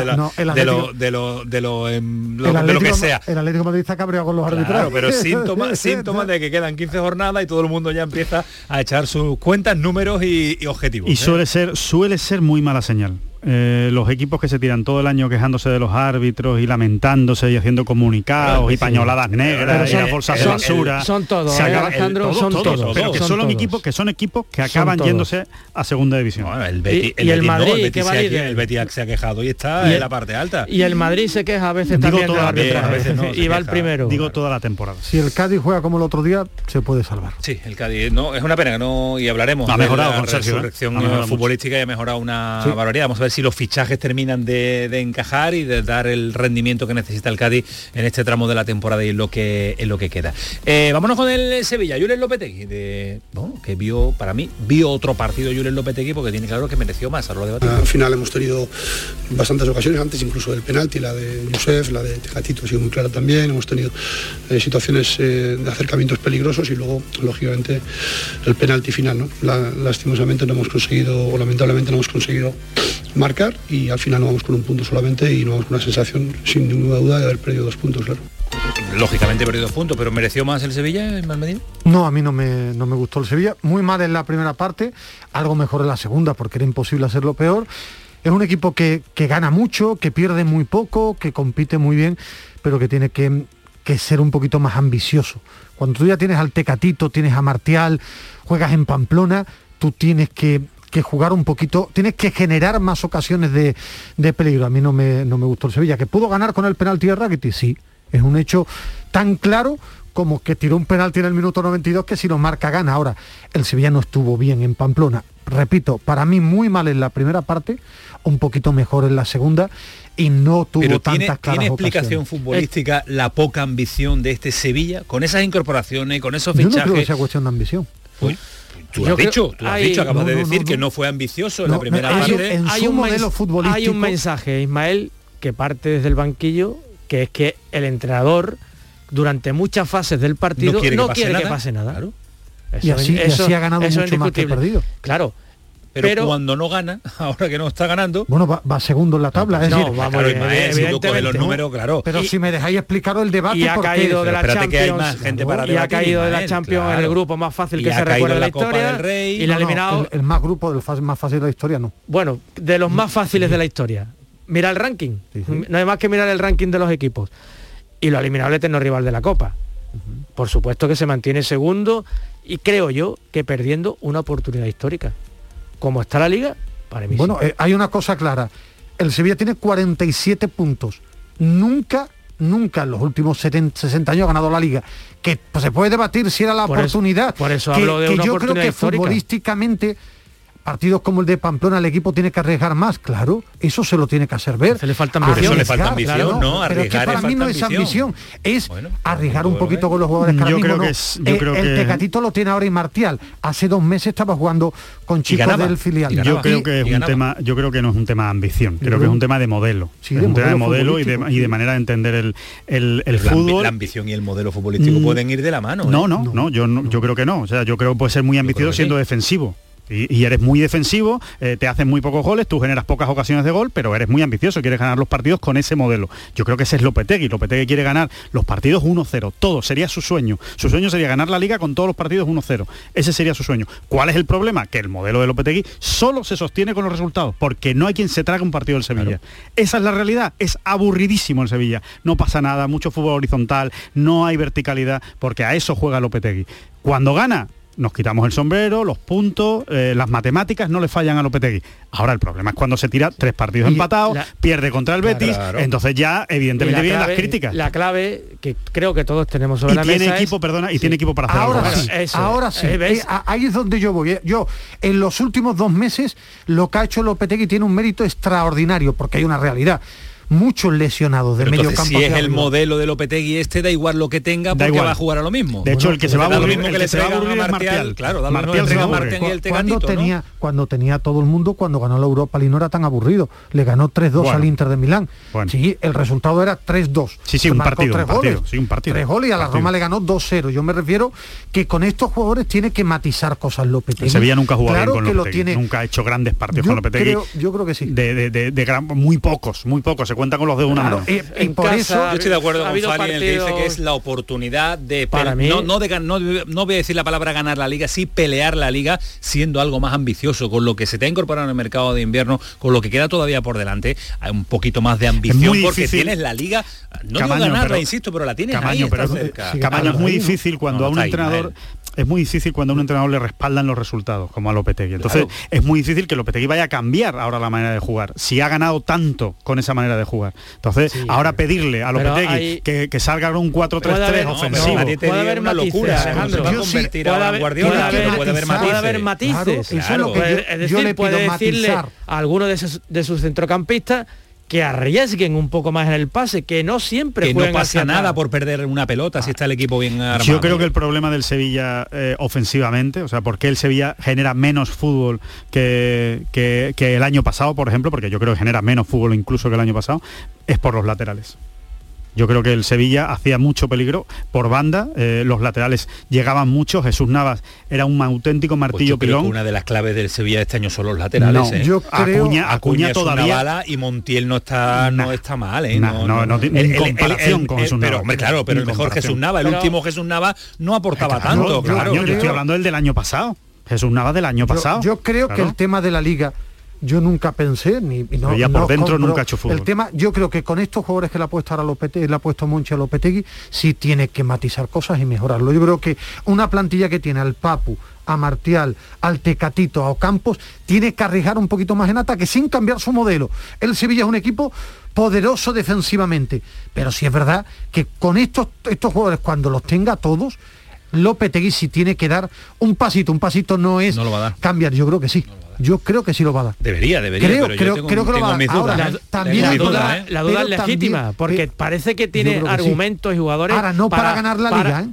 de, lo, de lo, de lo, em, lo- de lo que sea. El Atlético Madrid está cabreado con los Claro, arbitrajes. pero síntomas, síntomas de que quedan 15 jornadas y todo el mundo ya empieza a echar sus cuentas, números y, y objetivos. Y ¿eh? Suele ser, suele ser muy mala señal. Eh, los equipos que se tiran todo el año quejándose de los árbitros y lamentándose y haciendo comunicados y pañoladas negras Pero y son- las bolsas de son- basura. son todos, Se ¿eh, acaba- Alejandro? Son todos, Pero que son son, todos. equipos que son equipos que Son acaban todos. yéndose a segunda división. el Betis, Y- y el Betis no, Madrid, el Betis que se ha- el Betis se ha quejado y está Y el- en la parte alta. Y el Madrid se queja a veces Digo también toda- arbitraje. a veces no, y va el primero. Digo toda la temporada. Si el Cádiz juega como el otro día, se puede salvar. Sí, el Cádiz. No, es una pena que no, y hablaremos. Ha de mejorado la con Sergio, ¿eh? resurrección Ha mejorado futbolística y ha mejorado una barbaridad. Vamos a ver si los fichajes terminan de, de encajar y de dar el rendimiento que necesita el Cádiz en este tramo de la temporada y en lo que en lo que queda. Eh, vámonos con el Sevilla, Julen Lopetegui, de, bueno, que vio, para mí, vio otro partido Julen Lopetegui porque tiene claro que mereció más, ahora lo. Al final hemos tenido bastantes ocasiones, antes incluso del penalti, la de Josef, la de Tejatito ha sido muy clara también, hemos tenido eh, situaciones eh, de acercamientos peligrosos y luego, lógicamente, el penalti final. ¿no? La- lastimosamente no hemos conseguido, o lamentablemente no hemos conseguido marcar y al final no vamos con un punto solamente y no vamos con una sensación, sin ninguna duda, de haber perdido dos puntos, claro. Lógicamente perdió dos puntos, pero mereció más el Sevilla en Malmedina. No, a mí no me, no me gustó el Sevilla. Muy mal en la primera parte, algo mejor en la segunda, porque era imposible hacerlo peor. Es un equipo que, que gana mucho, que pierde muy poco, que compite muy bien, pero que tiene que, que ser un poquito más ambicioso. Cuando tú ya tienes al Tecatito, tienes a Martial, juegas en Pamplona, tú tienes que, que jugar un poquito, tienes que generar más ocasiones de, de peligro. A mí no me, no me gustó el Sevilla. ¿Que pudo ganar con el penalti de Rakitic? Sí, es un hecho tan claro como que tiró un penalti en el minuto 92 que si lo marca gana. Ahora, el Sevilla no estuvo bien en Pamplona. Repito, para mí muy mal en la primera parte, un poquito mejor en la segunda y no tuvo Pero tantas tiene, claras ¿tiene explicación ocasiones. futbolística la poca ambición de este Sevilla con esas incorporaciones, con esos Yo no creo que fichajes? sea cuestión de ambición. Uy, tú has creo- dicho, tú has hay- dicho, acabas no, de no, decir no, que no. no fue ambicioso en No, la primera hay- parte. en su un modelo futbolístico- hay un mensaje, Ismael, que parte desde el banquillo, que es que el entrenador durante muchas fases del partido No no quiere quiere, que que, pase pase nada. nada. Claro. Eso Y así, es- y así ha ganado eso es mucho más que perdido. Claro. Pero, Pero- cuando no gana, ahora que no está ganando, Bueno, va, va segundo en la tabla. es No, decir, vamos, claro, bien, si coges los evidentemente, números, claro. pero y- si me dejáis explicar el debate, y ha caído de la que hay Champions más gente para y ha caído de la Champions en el grupo más fácil Y que se recuerda de la la Copa historia del Rey. y le No, ha eliminado el, el más grupo del más fácil de la historia, no. bueno de los más fáciles de la historia mira el ranking Sí, sí. no hay más que mirar el ranking de los equipos y lo ha eliminado el eterno rival de la Copa por supuesto que se mantiene segundo y creo yo que perdiendo una oportunidad histórica como está la liga para mí sí. Bueno, eh, hay una cosa clara. El Sevilla tiene 47 puntos. Nunca, nunca en los últimos 70, 60 años ha ganado la liga. Que pues, se puede debatir si era la Por eso- oportunidad. por eso que, hablo de que una yo creo que histórica. futbolísticamente partidos como el de Pamplona el equipo tiene que arriesgar más, claro, eso se lo tiene que hacer ver. Se le falta ambición. eso le falta Arriesgar, ambición, claro, ¿no? Pero es que Arriesgar para mí no es ambición. es Bueno, arriesgar un poquito con los jugadores que Yo ahora mismo creo no. que es- yo Eh, creo el que- Tecatito lo tiene ahora y Martial. Hace dos meses estaba jugando con chicos ganaba, del filial. Yo creo que es un tema, yo creo que no es un tema de ambición, creo que es un tema de modelo. Sí, es de un tema de modelo y de, y manera de entender el, el, fútbol. La ambición y el modelo futbolístico Mm. pueden ir de la mano. ¿eh? No, no, no, yo no, yo creo que no. O sea, yo creo que puede ser muy ambicioso que siendo sí. defensivo. Y, y eres muy defensivo, eh, te hacen muy pocos goles, tú generas pocas ocasiones de gol, pero eres muy ambicioso, quieres ganar los partidos con ese modelo. Yo creo que ese es Lopetegui. Lopetegui quiere ganar los partidos 1-0, todo, sería su sueño. Su sueño sería ganar la liga con todos los partidos 1-0. Ese sería su sueño. ¿Cuál es el problema? Que el modelo de Lopetegui solo se sostiene con los resultados, porque no hay quien se trague un partido del Sevilla. Esa es la realidad, es aburridísimo el Sevilla. No pasa nada, mucho fútbol horizontal, no hay verticalidad, porque a eso juega Lopetegui. Cuando gana, nos quitamos el sombrero, los puntos, eh, las matemáticas no le fallan a Lopetegui. Ahora el problema es cuando se tira tres partidos empatados, pierde contra el Betis, Claro. entonces ya evidentemente la vienen las críticas. La clave que creo que todos tenemos sobre Y la tiene mesa equipo, es- perdona, y tiene equipo para hacer Ahora algo sí. Eso, ahora sí. eh. Eh, ahí es donde yo voy. Yo, en los últimos dos meses, lo que ha hecho Lopetegui tiene un mérito extraordinario, porque hay una realidad. Muchos lesionados de Pero medio entonces, campo. si es el arriba. modelo de Lopetegui este, da igual lo que tenga, Da porque igual. va a jugar a lo mismo. De hecho, el que se va a da lo aburrir- mismo que el le que se va a a aburrir es Martial, Martial. claro, da que Martial se va a a. Martial y el cuando tenía cuando tenía todo el mundo cuando ganó la Europa League no era tan aburrido le ganó 3-2 Bueno. al Inter de Milán Bueno. sí el resultado era 3-2 Sí, sí, un partido, tres un partido, goles. sí, un partido. tres goles y a la. Roma le ganó 2-0 yo me refiero que con estos jugadores tiene que matizar cosas Lopetegui El Sevilla nunca ha jugado claro bien con que lo Lopetegui, tiene nunca ha hecho grandes partidos Yo con Lopetegui. creo- yo creo que sí. De, de- de- de gran- muy pocos, muy pocos, se cuentan con los de una Claro, mano. y- y por eso Yo estoy de acuerdo ha con Fali en el que dice que es la oportunidad de Para mí- no, no, de no, no voy a decir la palabra ganar la liga, sí pelear la liga siendo algo más ambicioso, con lo que se te ha incorporado en el mercado de invierno, con lo que queda todavía por delante, hay un poquito más de ambición porque difícil. tienes la liga, no Camaño, digo ganarla, pero- insisto, pero la tienes ahí, Camaño, está pero cerca. Camaño es muy difícil cuando No, a un ahí, entrenador. Es muy difícil cuando a un entrenador le respaldan los resultados, como a Lopetegui. Entonces, Claro. es muy difícil que Lopetegui vaya a cambiar ahora la manera de jugar, si ha ganado tanto con esa manera de jugar. Entonces, ahora pedirle a Lopetegui hay- que, que salga con un 4-3-3 Puede haber- ofensivo. No, Puede haber una matices, locura, Alejandro. se va a Yo sí- puede haber- Guardiola, puede haber- pero puede haber puede matices. haber matices. Claro, eso es lo que yo- es yo decir, le pido puede decirle matizar. a alguno de sus, de sus centrocampistas que arriesguen un poco más en el pase, que no siempre que no pasa nada atrás. por perder una pelota si está el equipo bien armado. Yo creo que el problema del Sevilla eh, ofensivamente, o sea, ¿por qué el Sevilla genera menos fútbol que, que- que el año pasado, por ejemplo? Porque yo creo que genera menos fútbol incluso que el año pasado, es por los laterales. Yo creo que el Sevilla hacía mucho peligro por banda, eh, los laterales llegaban mucho, Jesús Navas era un auténtico Pues martillo yo creo que pilón. una de las claves del Sevilla este año son los laterales. No, ¿eh? yo creo- Acuña- Acuña es una todavía- bala y Montiel no está no está mal, ¿eh? Nah, no, no, ni en comparación con Jesús Pero Navas. hombre, claro, pero el mejor. Jesús Nava, el Pero- último Jesús Nava no aportaba Claro, tanto, yo- claro. yo, yo estoy hablando del del año pasado. Jesús Navas del año Yo- pasado. Yo, creo que el tema de la liga, yo nunca pensé, ni no, ya por no dentro compro nunca ha hecho fútbol. El tema, yo creo que con estos jugadores que le ha puesto ahora Lopetegui, le ha puesto Monchi a Lopetegui, sí tiene que matizar cosas y mejorarlo. Yo creo que una plantilla que tiene al Papu, a Martial, al Tecatito, a Ocampos, tiene que arriesgar un poquito más en ataque sin cambiar su modelo. El Sevilla es un equipo poderoso defensivamente, pero sí es verdad que con estos, estos jugadores, cuando los tenga todos, Lopetegui sí tiene que dar un pasito, un pasito no es No lo va a dar. cambiar, yo creo que sí. Yo creo que sí lo va a dar. Debería, debería, Creo- pero creo- yo tengo, creo que lo va a- mis ahora, dudas. la- ¿eh? también la duda, dudas, ¿eh? la duda es también- legítima, porque pero- parece que tiene creo que sí. argumentos y jugadores Ahora no para, ganar la liga, ¿eh?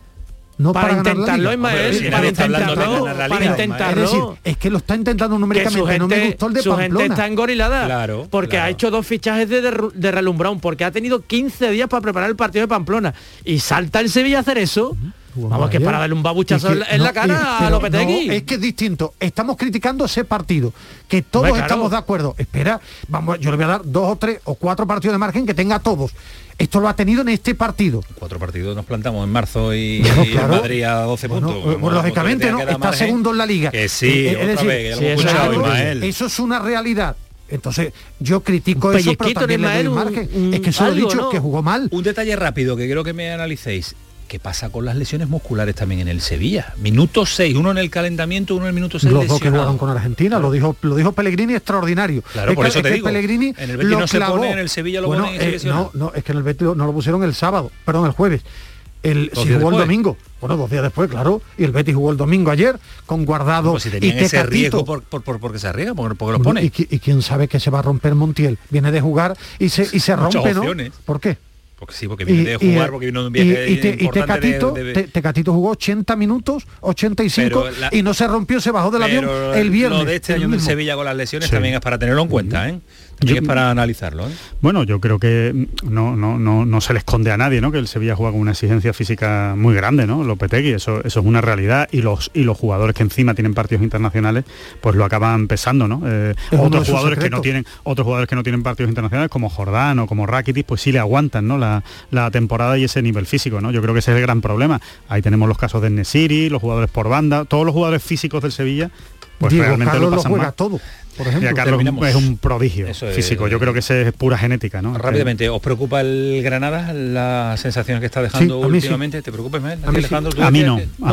No para para, ganar la intentarlo. Ismael, Hombre, si para intentarlo, para intentarlo. Es decir, es que lo está intentando numéricamente, no me gustó el de su gente está engorilada Claro, porque claro. ha hecho dos fichajes de, de, de relumbrón porque ha tenido 15 días para preparar el partido de Pamplona y salta el Sevilla a hacer eso vamos que para darle un babuchazo Y en que- la- en la no, cara y- a Lopetegui no, es que es distinto. Estamos criticando ese partido, que todos Hombre, claro. estamos de acuerdo. Espera, vamos, yo le voy a dar dos o tres o cuatro partidos de margen que tenga todos. Esto lo ha tenido en este partido. Cuatro partidos nos plantamos en marzo y, claro. Madrid a 12 Bueno, puntos. eh, bueno, como lógicamente no, está margen. segundo en la liga. Que sí, Eh, otra es decir, vez, que sí, eso escuchado, es. Eso es una realidad. Entonces, yo critico eso, pero pellizquito, también le doy Ismael, un- margen. un- es que se lo he dicho, ¿no? que jugó mal. Un detalle rápido que quiero que me analicéis. ¿Qué pasa con las lesiones musculares también en el Sevilla? Minuto 6, uno en el calentamiento, uno en el minuto 6 Los dos que jugaron con Argentina, lo dijo lo dijo Pellegrini extraordinario. Claro, Es por que- eso es te que digo. Pellegrini En el Betis no se pone, en el Sevilla lo Bueno, ponen eh, no, no, es que en el Betis no lo pusieron el sábado, perdón, el jueves. El, si jugó el domingo. Bueno, dos días después, claro. Y el Betis jugó el domingo ayer con guardado Pues si y ese riesgo por, por, por- porque se arriesga, porque, porque los pone. y, qui- y quién sabe que se va a romper Montiel. Viene de jugar y se, y se Muchas rompe, ¿no? ¿Por qué? Porque sí, porque viene de jugar, porque vino de un y- viaje y, te- y importante de- Tecatito, de- Te- Tecatito jugó 80 minutos, 85 Pero la- y no se rompió, se bajó del avión el viernes. Lo de este año del mismo. Sevilla con las lesiones Sí. también es para tenerlo en cuenta, ¿eh? Y es para analizarlo. ¿eh? Bueno, yo creo que no, no, no, no se le esconde a nadie, ¿no? Que el Sevilla juega con una exigencia física muy grande, ¿no? Lopetegui, eso, eso es una realidad. Y los, y los jugadores que encima tienen partidos internacionales, pues lo acaban pesando, ¿no? Eh, otros jugadores que no tienen, otros jugadores que no tienen partidos internacionales, como Jordán o como Rakitic, pues sí le aguantan, ¿no? La, la temporada y ese nivel físico, ¿no? Yo creo que ese es el gran problema. Ahí tenemos los casos de Nesiri, los jugadores por banda, todos los jugadores físicos del Sevilla, pues Diego realmente Carlos lo lo pasan juega mal. todo, por Y ejemplo. a Carlos Terminamos. es un prodigio Eso es- físico. Yo creo que ese es pura genética, ¿no? Rápidamente, ¿os preocupa el Granada, las sensaciones que está dejando Sí, sí. últimamente? ¿Te preocupa, Ismael? A mí, sí. A no, que- a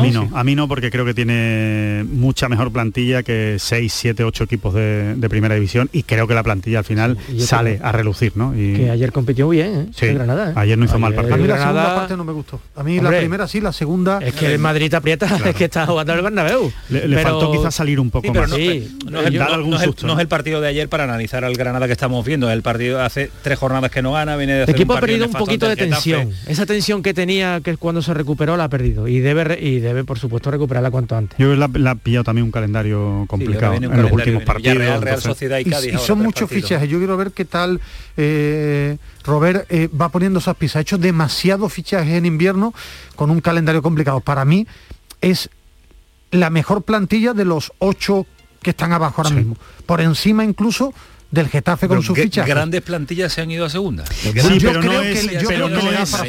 mí no, a mí no, porque creo que tiene mucha mejor plantilla que 6, 7, 8 equipos de, de primera división y creo que la plantilla al final sale creo a relucir, ¿no? Y Que ayer compitió bien, ¿eh? Sí, Granada, ¿eh? ayer no hizo mal Ayer partido. A mí la Granada- segunda parte no me gustó. A mí Hombre, la primera sí, la segunda... Es que el Madrid aprieta, es que está jugando el Bernabéu. Le, le Pero- faltó quizás salir un poco Sí, pero más. no, Sí, no es el, dar no- algún no es no ¿no? es el partido de ayer para analizar al Granada que estamos viendo. El partido hace tres jornadas que no gana, viene de El equipo un ha perdido un poquito de tensión. Esa tensión que tenía que cuando se recuperó la ha perdido y debe y debe por supuesto recuperarla cuanto antes. Yo la, la ha pillado también un calendario complicado un en los últimos partidos. Real Sociedad y Cádiz. son muchos fichajes. Yo quiero ver qué tal eh, Robert eh, va poniendo esas piezas. Ha hecho demasiados fichajes en invierno con un calendario complicado. Para mí es la mejor plantilla de los ocho que están abajo ahora mismo. Por encima incluso del Getafe con Pero sus que- fichajes. grandes plantillas se han ido a segunda. Sí, pero, no que es, pero no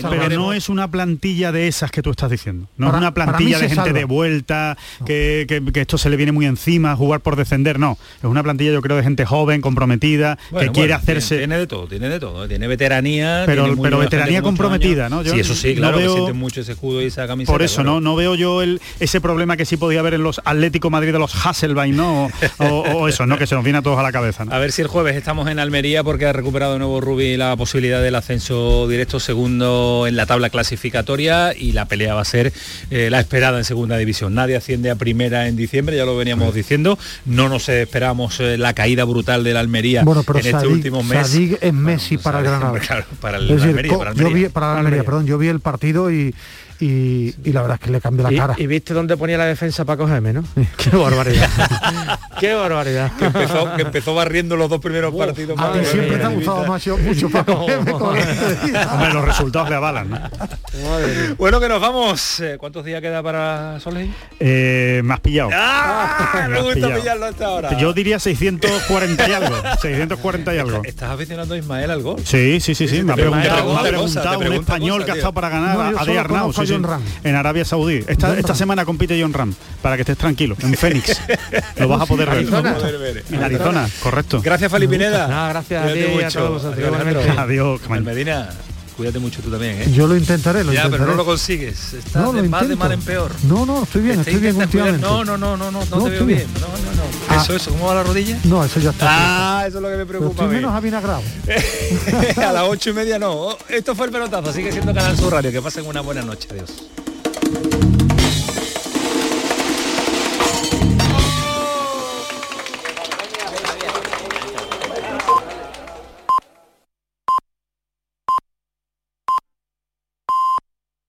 pero no una plantilla de esas que tú estás diciendo. No Para- es una plantilla de gente salva. de vuelta, que, que- que esto se le viene muy encima, jugar por descender. No, es una plantilla yo creo de gente joven, comprometida, Bueno, que quiere bueno, hacerse... Tiene, tiene de todo, tiene de todo. Tiene veteranía. Pero- tiene pero veteranía comprometida, años. ¿no? Yo sí, eso sí, no claro, veo- que sienten mucho ese escudo y esa camiseta. Por eso, claro. ¿no? No veo yo el, ese problema que sí podía haber en los Atlético Madrid de los Hasselbein, ¿no? O, o- o eso, ¿no? Que se nos viene a todos a la cabeza, ¿no? A ver si el jueves estamos en Almería porque ha recuperado de nuevo Rubí la posibilidad del ascenso directo segundo en la tabla clasificatoria y la pelea va a ser eh, la esperada en segunda división. Nadie asciende a primera en diciembre, ya lo veníamos diciendo. No nos esperamos eh, la caída brutal de la Almería Bueno, pero en este Sadik, último mes. Es Messi para el Granada. Claro, para el decir, Almería, yo vi para Almería, perdón, yo vi el partido y, y, y la verdad es que le cambió la Y, cara. y viste dónde ponía la defensa Paco Gémez, ¿no? Qué barbaridad. Qué barbaridad. que empezó, que empezó barriendo los dos primeros partidos. A ti siempre te ha gustado más yo- mucho. Hombre, los resultados le avalan, ¿no? Bueno, que nos vamos. Eh, ¿Cuántos días queda para Soleil? Eh, me has pillado. ¡Ah! Me gusta pillado. pillarlo hasta ahora. Yo diría 640 y algo. 640 y algo. ¿Estás aficionando a Ismael al gol? Sí, sí, sí, sí. Me ha preguntado, me ha un español que ha estado para ganar No, a Adi Arnau, sí, John Ram. en Arabia Saudí. Esta, esta semana compite John Ram, para que estés tranquilo, en Fénix. Lo vas a poder ver. Arizona. En Arizona, correcto. Gracias, Felipe Pineda. Nada, gracias a ti y a todos vosotros, Adiós, Medina, cuídate mucho tú también, ¿eh? Yo lo intentaré, lo ya, intentaré. pero no lo consigues. Estás No, de lo más de mal en peor. No, no, estoy bien, estoy bien últimamente. No, no, no, no, no, no No, te veo estoy bien. bien. No, no, no. Ah. Eso, eso, ¿cómo va la rodilla? No, eso ya está. Ah, eso es lo que me Pero preocupa. estoy a mí. menos avinagrado. a las ocho y media no. Esto fue el pelotazo. Sigue siendo Canal Sur Radio. Que pasen una buena noche. Adiós.